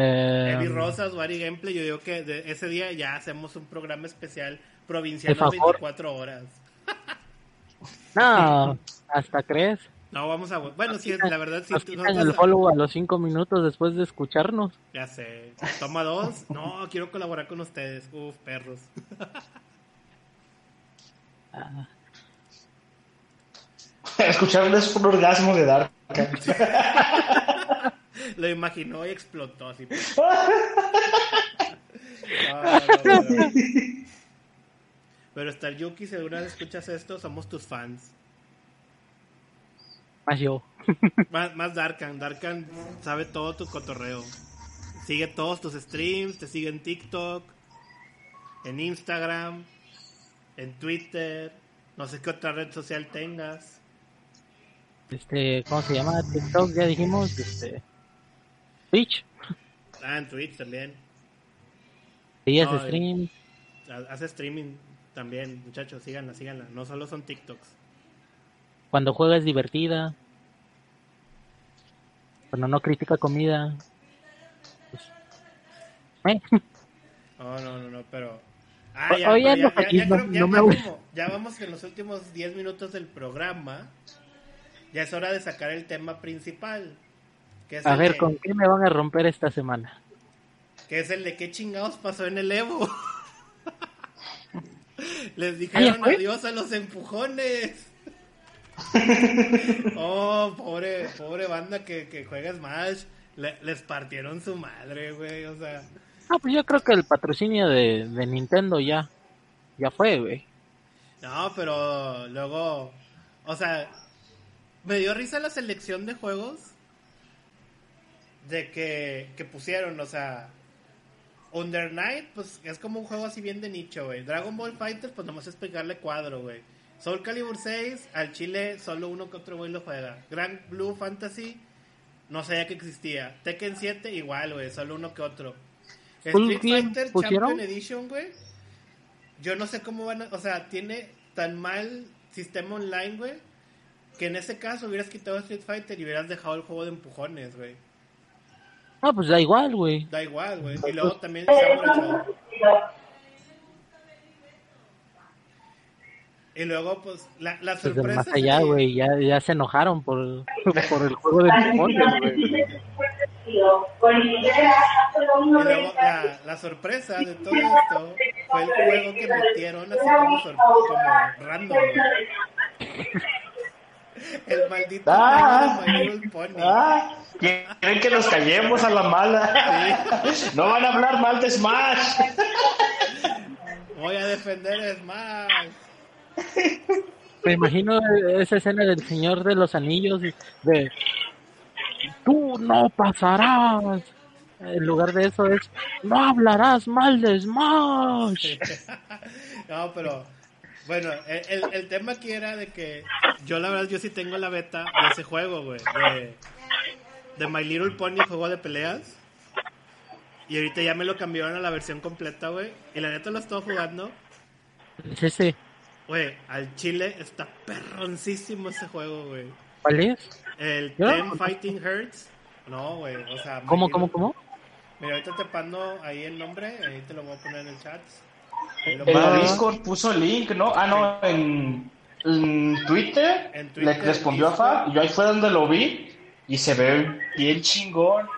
Eh, Evi Rosas, Wari Gameplay. Yo digo que de ese día ya hacemos un programa especial provincial De favor. 24 horas. no, hasta crees. No, vamos a. Bueno, sí, la verdad, sí. Nos quitan nosotros- el follow a los cinco minutos después de escucharnos. Ya sé. Toma dos. No, quiero colaborar con ustedes. Uf, perros. Ah, Escucharles un orgasmo de Dark. Lo imaginó y explotó así. Ah, no, no. Pero Star Yuki, si alguna vez escuchas esto, somos tus fans. más yo. Más, más Darkan. Darkan sabe todo tu cotorreo. Sigue todos tus streams, te sigue en TikTok, en Instagram, en Twitter, no sé qué otra red social tengas. Este, ¿cómo se llama? TikTok, ya dijimos. Este, Twitch. Ah, en Twitch también. Días No, de stream. Ha- Hace streaming también, muchachos, síganla, síganla. No solo son TikToks. Cuando juega es divertida. Cuando no critica comida. Pues, eh, No, no, no, no, pero... Ah, ya, oye, pero ya, no, no- creo- no me como- ya vamos en los últimos 10 minutos del programa. Ya es hora de sacar el tema principal. Que es, a ver, de, ¿con qué me van a romper esta semana? que es el de qué chingados pasó en el Evo. Les ¿Ah, dijeron adiós a los empujones. oh, pobre, pobre banda que, que juega Smash. Le- les partieron su madre, güey. O sea, Ah, pues yo creo que el patrocinio de, de Nintendo ya, ya fue, güey. No, pero luego, o sea, me dio risa la selección de juegos de que, que pusieron, o sea, Under Night, pues es como un juego así bien de nicho, güey. Dragon Ball Fighter, pues nomás es pegarle cuadro, güey. Soul Calibur 6, al chile solo uno que otro güey lo juega. Grand Blue Fantasy, no sabía que existía. Tekken 7, igual, güey, solo uno que otro. Street Fighter pusieron? Champion Edition, güey. Yo no sé cómo van a... O sea, tiene tan mal sistema online, güey, que en ese caso hubieras quitado Street Fighter y hubieras dejado el juego de empujones, güey. Ah, pues da igual, güey. Da igual, güey. Y luego también. Y luego, pues, la, la sorpresa. más allá, que- güey, ya, ya se enojaron por, por el juego de demonios, güey. Y luego la, la sorpresa de todo esto fue el juego que metieron así como, como random. El maldito Ah. Little Pony. Ah, quieren que nos callemos a la mala. No van a hablar mal de Smash. Voy a defender Smash. Me imagino esa escena del Señor de los Anillos de tú no pasarás. En lugar de eso es no hablarás mal de Smash. No, pero bueno, el, el- tema aquí era de que yo la verdad yo sí tengo la beta de ese juego, güey, de, de My Little Pony, juego de peleas. Y ahorita ya me lo cambiaron a la versión completa, güey. Y la neta lo estoy jugando. Es ese. Güey, al chile está perroncísimo ese juego, güey. ¿Cuál es? El ¿Ya? Ten Fighting Hearts. No, güey, o sea... ¿Cómo, cómo, cómo? Mira, ahorita te pando ahí el nombre, ahí te lo voy a poner en el chat. En la. Discord puso el link, ¿no? Ah, no, en, en Twitter, En Twitter, le respondió a Fab y yo ahí fue donde lo vi y se ve bien chingón.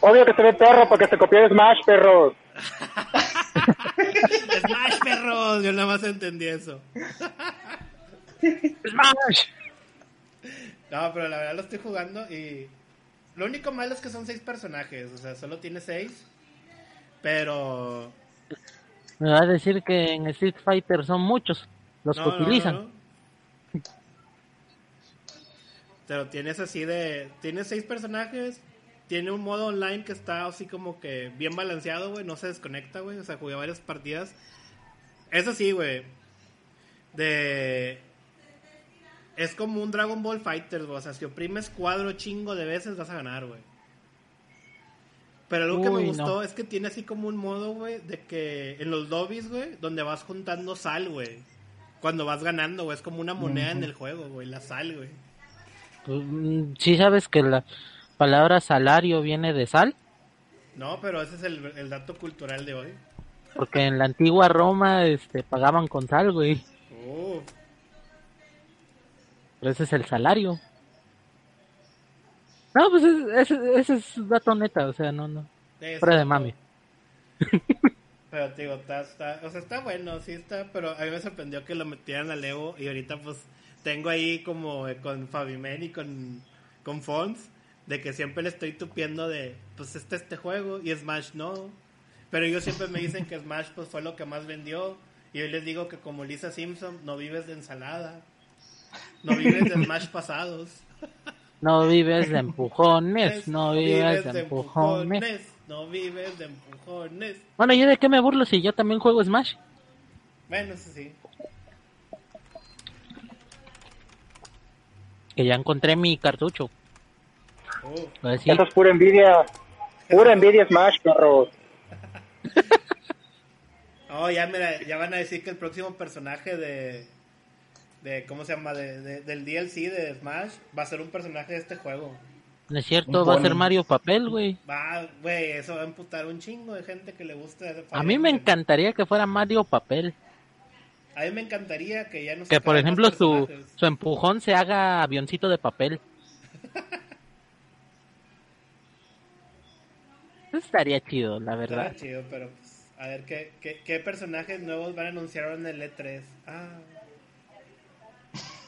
Obvio que se ve perro porque se copió de Smash, perro. Smash, perros. Yo nada más entendí eso. Smash. No, pero la verdad lo estoy jugando y lo único malo es que son seis personajes, o sea, solo tiene seis. Pero Me va a decir que en Street Fighter son muchos los no, que no, utilizan. no. Pero tienes así de tienes seis personajes, tiene un modo online que está así como que bien balanceado, güey, no se desconecta, güey, o sea, jugué varias partidas. Eso sí, güey. De es como un Dragon Ball Fighter, güey. O sea, si oprimes cuadro chingo de veces vas a ganar, güey. Pero algo que me gustó no. es que tiene así como un modo, güey, de que en los lobbies, güey, donde vas juntando sal, güey. Cuando vas ganando, güey, es como una moneda en el juego, güey, la sal, güey. Pues, mm, Sí sabes que la palabra salario viene de sal, No, pero ese es el, el dato cultural de hoy. porque en la antigua Roma este pagaban con sal, güey. Oh, Pero ese es el salario. No, pues es- ese, ese es dato neta, o sea, no, no. es Fuera de mami. Pero te digo, está, está, o sea, está bueno, sí está, pero a mí me sorprendió que lo metieran al Evo y ahorita pues tengo ahí como eh, con Fabimen y con, con Fons, de que siempre le estoy tupiendo de, pues este este juego y Smash no. Pero ellos siempre me dicen que Smash pues fue lo que más vendió y yo les digo que como Lisa Simpson no vives de ensalada, no vives de Smash pasados. No vives de empujones, no vives de empujones. no vives de empujones. Bueno, ¿yo de qué me burlo si yo también juego Smash? Bueno, eso sí. Que ya encontré mi cartucho. Oh. Eso es pura envidia. Pura envidia Smash, perro. Oh, ya, me la- ya van a decir que el próximo personaje de, de ¿cómo se llama? De, de- del DLC de Smash va a ser un personaje de este juego. no es cierto, Un va a ser. Mario Papel, güey. Va, güey, eso va a emputar un chingo de gente que le gusta. ese A mí me encantaría que fuera Mario Papel. A mí me encantaría que ya no Que por ejemplo su, su empujón se haga avioncito de papel. Eso estaría chido, la verdad. Está chido, pero pues, a ver ¿qué, qué, qué personajes nuevos van a anunciar en el E3. Ah.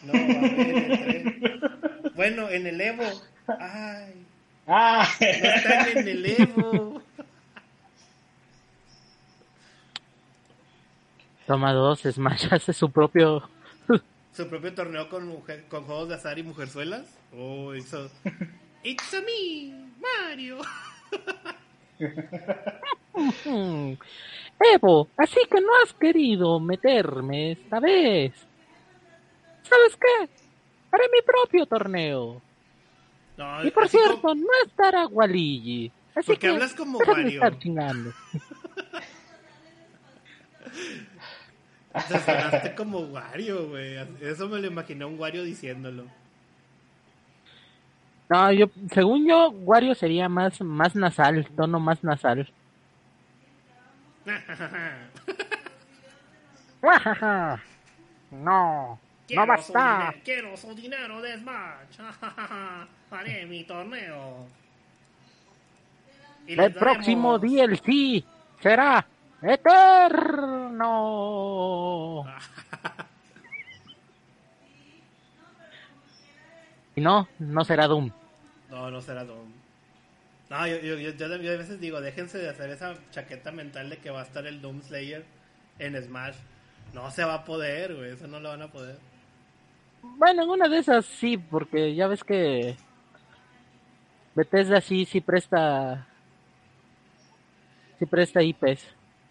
No, a haber E3. Bueno, en el Evo. Ay, Ah, no están en el Evo. Toma dos, Smash hace su propio... su propio torneo con, mujer- con juegos de azar y mujerzuelas. Oh, eso. It's a me, Mario. Evo, así que no has querido meterme esta vez. ¿Sabes qué? Haré mi propio torneo. No, Y por cierto, como- no estará Waligi. Así ¿Por qué que hablas como Wario? estar chingando. te sonaste como Wario, güey. Eso me lo imaginé a un Wario diciéndolo. No, yo, según yo, Wario sería más, más nasal, tono más nasal. No, Quiero no basta. Su quiero su dinero de Smash. Haré mi torneo. Y El próximo DLC será eterno. Y no, no será Doom. No, no será Doom. No, yo, yo, yo, yo a veces digo, déjense de hacer esa chaqueta mental de que va a estar el Doom Slayer en Smash. No se va a poder, güey, eso no lo van a poder. Bueno, en una de esas sí, porque ya ves que Bethesda sí, sí presta, sí presta IPs.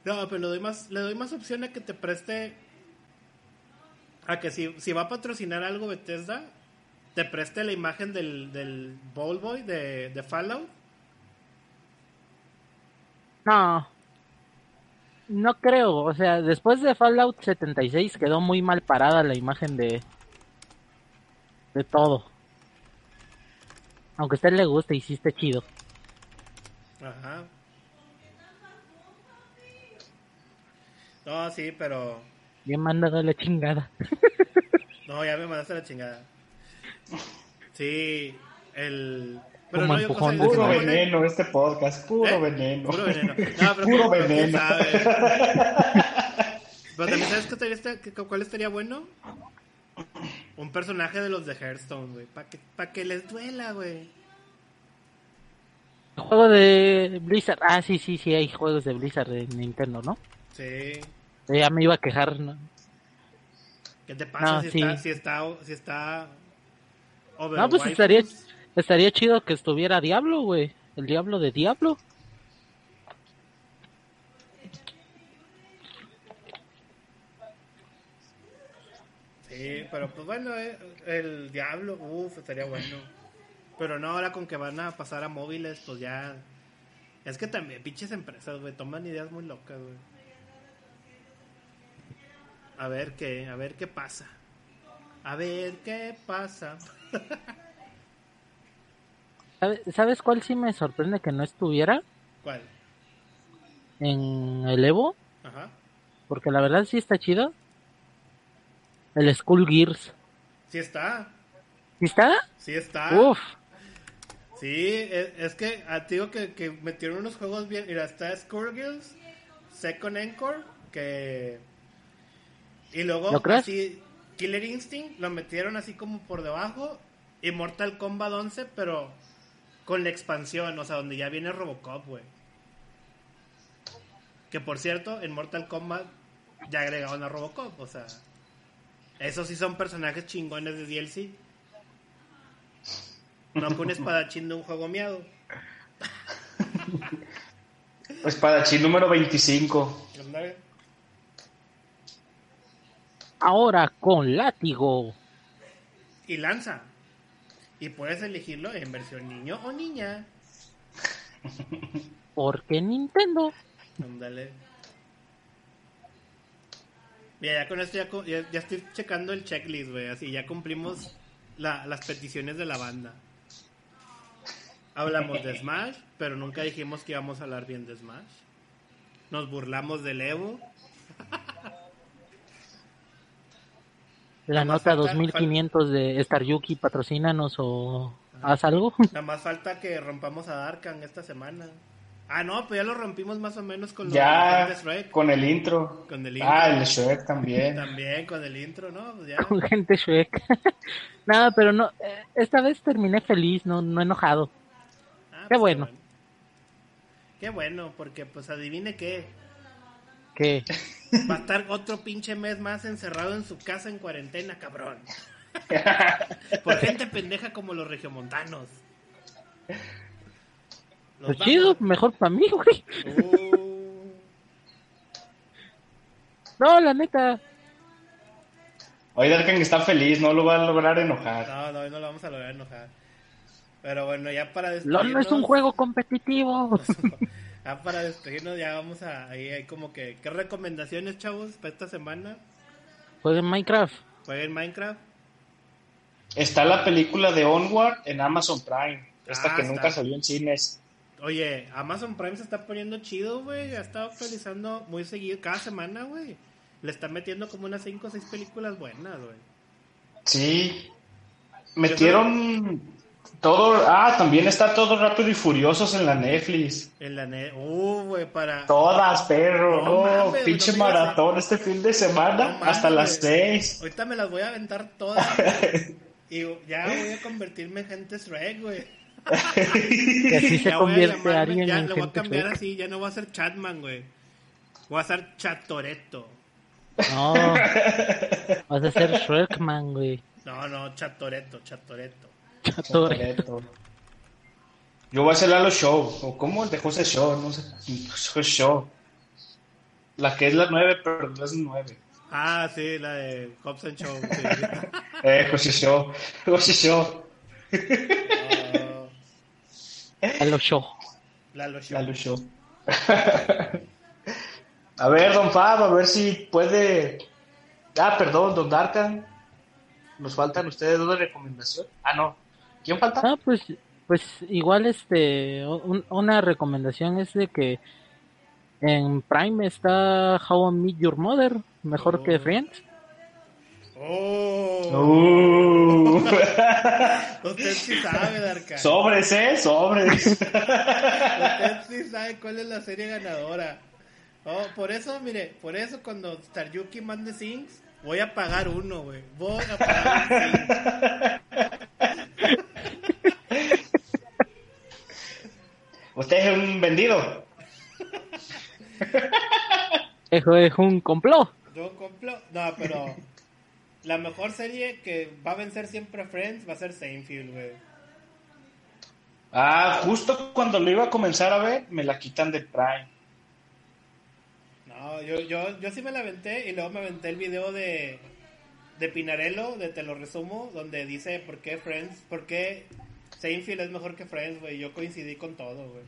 No, pero le doy más, le doy más opción a que te preste. A que si, si va a patrocinar algo Bethesda, te preste la imagen del, del Ball Boy de, de Fallout. No, no creo. O sea, después de Fallout 76 quedó muy mal parada la imagen de de todo. Aunque a usted le guste esté chido. Ajá. No, sí, pero. Bien mandado la chingada. No, ya me mandaste la chingada. Sí, el. Pero Como no, yo, o sea, empujón que Puro veneno este podcast, puro ¿Eh? veneno. Puro veneno. No, pero Puro pero veneno. sabe. Pero también, ¿sabes qué estaría, cuál estaría bueno? Un personaje de los de Hearthstone, güey. Para que, pa' que les duela, güey. Juego de Blizzard. Ah, sí, sí, sí, hay juegos de Blizzard de Nintendo, ¿no? Sí. Ya me iba a quejar, ¿no? ¿Qué te pasa No, si, sí. está, si está. Si está. No, pues estaría, estaría chido que estuviera Diablo, güey. El Diablo de Diablo. Sí, pero pues bueno, eh, el diablo, uff, estaría bueno. Pero no, ahora con que van a pasar a móviles, pues ya. Es que también, pinches empresas, güey, toman ideas muy locas, güey. A ver qué, a ver qué pasa. A ver qué pasa. ¿Sabe- ¿Sabes cuál sí me sorprende que no estuviera ¿Cuál? en el Evo? Ajá. Porque la verdad sí está chido. El Skull Gears. Sí está, ¿Sí está? sí está. Uf. Sí, es, es que ah, te digo que, que metieron unos juegos bien. Mira, está Scourgills, Second Encore, que. Y luego, ¿Lo crees? así, Killer Instinct lo metieron así como por debajo. Y Mortal Kombat 11, pero con la expansión, o sea, donde ya viene Robocop, güey. Que por cierto, en Mortal Kombat ya agregaron a Robocop, o sea. Esos sí son personajes chingones de DLC. No que un espadachín de un juego miado. Espadachín número 25. Ándale. Ahora con látigo. Y lanza. Y puedes elegirlo en versión niño o niña. Porque Nintendo. Ándale. Mira, ya con esto ya, ya, ya estoy checando el checklist, güey. Así ya cumplimos la- las peticiones de la banda. Hablamos de Smash, pero nunca dijimos que íbamos a hablar bien de Smash. Nos burlamos del Evo. La nota falta- 2500 de Star Yuki, patrocínanos o haz algo. Nada más falta que rompamos a Darkan esta semana. Ah, no, pues ya lo rompimos más o menos con Ya de Shrek. con el intro. Con el intro. Ah, el Shrek también. También con el intro, ¿no? Pues ya. con gente Shrek. Nada, pero no, eh, esta vez terminé feliz, no, no enojado. Ah, Qué pues bueno. Qué bueno, porque pues adivine qué. Que Va a estar otro pinche mes más encerrado en su casa en cuarentena, cabrón. Por gente pendeja como los regiomontanos. Los pues chido, mejor para mí, güey. Uh, No, la neta. Hoy Darkan está feliz, no lo va a lograr enojar. no, no, no lo vamos a lograr enojar. Pero bueno, ya para LOL no es un despedirnos- juego competitivo. Ya para despedirnos, ya vamos a. Ahí hay como que. ¿Qué recomendaciones, chavos, para esta semana? Jueguen Minecraft. Jueguen Minecraft. Está la película de Onward en Amazon Prime. Esta Ah, que está. nunca salió en cines. Oye, Amazon Prime se está poniendo chido, güey. Ha estado actualizando muy seguido, cada semana, güey. le están metiendo como unas 5 o 6 películas buenas, güey. Sí. Metieron todo. Ah, también está todo Rápido y Furiosos en la Netflix. En la net. Uh, güey, para. Todas, perro. No Oh, mames, pinche no maratón este fin de semana No mames, hasta las güey. 6. Ahorita me las voy a aventar todas. y ya voy a convertirme en gente Shrek, güey. Que así se convierte Ya en le voy a gente cambiar así, ya no voy a ser Chatman, güey. Voy a ser Chatoreto. No. Vas a ser Shrekman, güey. No, no, Chatoreto, Chatoreto. Chator. Yo voy a hacer Lalo Show. O cómo el de José Show, no sé. José Show. La que es la 9, pero no es 9. Ah, sí, la de Hobbs and Show. sí. Eh, José Show. José Show. A los show. Lalo Show. Lalo Show. a ver, don Fab, a ver si puede. Ah, perdón, don Darkan. Nos faltan ustedes una recomendación. Ah, no. ¿Quién falta? Ah, pues, pues igual este, un- una recomendación es de que en Prime está How I Meet Your Mother, mejor que Oh. Friends. Oh, Uh. usted sí sabe, Darka. sobres, eh, sobres. Usted sí sabe cuál es la serie ganadora. Oh, por eso, mire, por eso cuando Staryuki mande Sings, voy a pagar uno, güey. Voy a pagar un. Usted es un vendido. Eso es un complot. Yo compro. No, pero la mejor serie que va a vencer siempre a Friends va a ser Seinfeld, güey. Ah, justo cuando lo iba a comenzar a ver, me la quitan de Prime. No, yo, yo, yo sí me la aventé y luego me aventé el video de, de Pinarello, de Te lo resumo, donde dice por qué Friends, por qué Seinfeld es mejor que Friends, güey. Yo coincidí con todo, güey.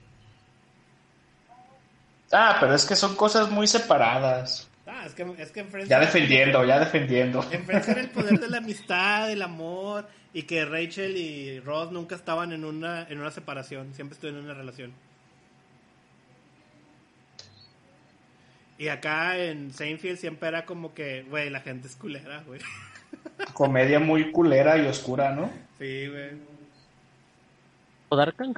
Ah, pero es que son cosas muy separadas. Ah, es que, es que. Ya defendiendo, ya defendiendo. En Friends era el poder de la amistad, el amor, y que Rachel y Ross nunca estaban en una, en una separación, siempre estuvieron en una relación. Y acá en Seinfeld siempre era como que, güey, la gente es culera, güey. Comedia muy culera y oscura, ¿no? Sí, güey. ¿O Darkan?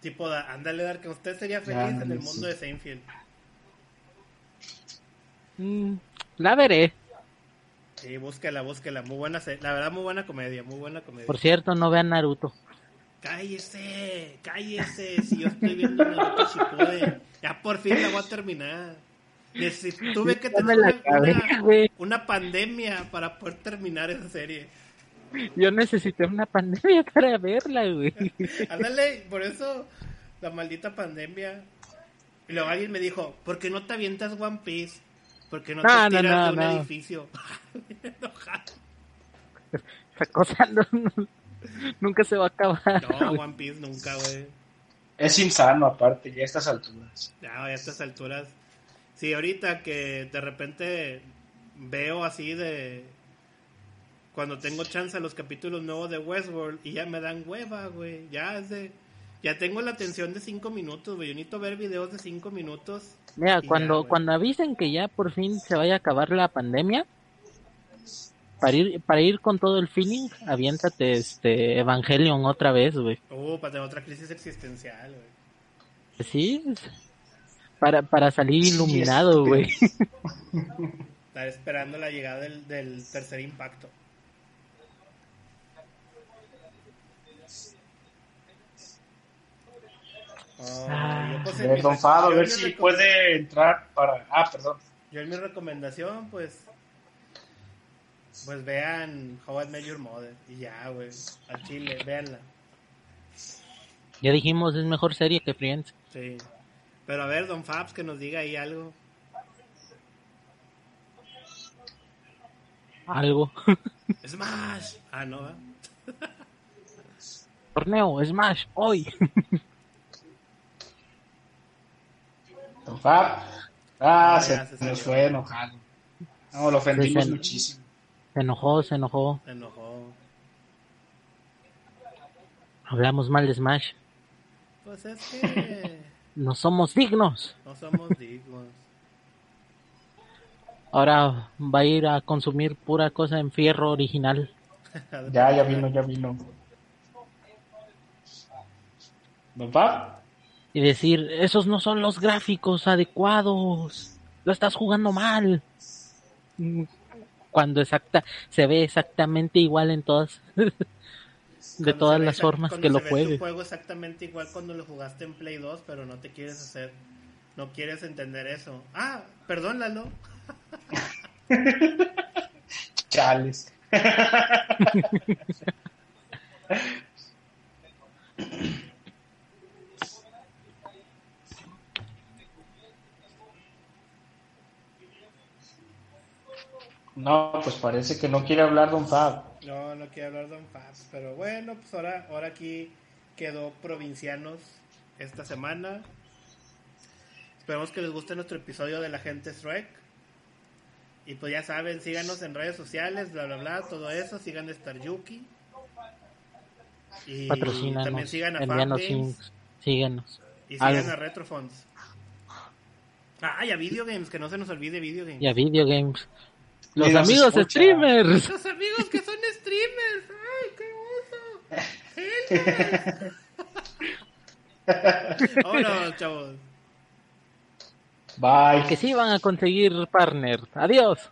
Tipo, da- ándale, Dark, usted sería feliz Ya, en el mundo sí. de Seinfeld. Mm, la veré. Sí, búsquela, búsquela. Muy buena, la verdad, muy buena comedia, muy buena comedia. Por cierto, no vean Naruto. Cállese, cállese, si yo estoy viendo Naruto Shippuden. Ya por fin la voy a terminar. Tuve que tener una pandemia para poder terminar esa serie. Yo necesité una pandemia para verla, güey. Ándale, por eso la maldita pandemia. Y luego alguien me dijo, ¿por qué no te avientas One Piece? ¿Por qué no te No, no, tiras no, de un no. edificio? Enojado. Esa cosa no- no- nunca se va a acabar. no. One Piece nunca, güey. Es insano, aparte, ya a estas alturas. Ya, a estas alturas. Sí, ahorita que de repente veo así de. Cuando tengo chance a los capítulos nuevos de Westworld y ya me dan hueva, güey. Ya es de. Ya tengo la atención de 5 minutos, güey. Yo necesito ver videos de 5 minutos. Mira, ya, cuando, cuando avisen que ya por fin se vaya a acabar la pandemia, para ir, para ir con todo el feeling, aviéntate este Evangelion otra vez, güey. Uh, para tener otra crisis existencial, güey. Sí, para, para salir iluminado, güey. Estar esperando la llegada del, del tercer impacto. Ah. yo, pues, A en ver, don Fado, a si puede entrar para... Ah, perdón. Yo en mi recomendación, pues. Pues vean How I Met Your Mother. Y ya, güey. Al chile, véanla. Ya dijimos, es mejor serie que Friends. Sí. Pero a ver, Don Fabs, que nos diga ahí algo. Algo. Smash. Ah, no, ¿va? Torneo, Smash, hoy. Don Fab. Ah, Ah, se, se nos salió. fue enojado. No, lo ofendimos Sí, se- muchísimo. Se enojó, se enojó. Se enojó. Hablamos mal de Smash. Pues es que. No somos dignos. No somos dignos. Ahora va a ir a consumir pura cosa en fierro original. Ya, ya vino, ya vino. ¿Papá? Y decir, esos no son los gráficos adecuados. Lo estás jugando mal. Cuando exacta, se ve exactamente igual en todas, de Cuando todas ve las exact- formas que lo se ve juegues. tu juego exactamente igual cuando lo jugaste en Play 2, pero no te quieres hacer, no quieres entender eso. Ah, perdón, Lalo. Chales. No, pues parece que no quiere hablar Don Fab. No, no quiero hablar de Don Fabs, pero bueno, pues ahora, ahora aquí quedó Provincianos esta semana. Esperemos que les guste nuestro episodio de la gente Shrek. Y pues ya saben, síganos en redes sociales, bla bla bla, todo eso, sigan a Star Yuki. Y también sigan a Fab Games síguenos. y sigan algo. a Retrofonds. Ah, y a Video Games, que no se nos olvide Video Games. Y a Video Games. Los amigos escucha. streamers. Los amigos que son streamers. ¡Ay, qué oso! Vámonos, chavos. Bye. Que sí van a conseguir partner. Adiós.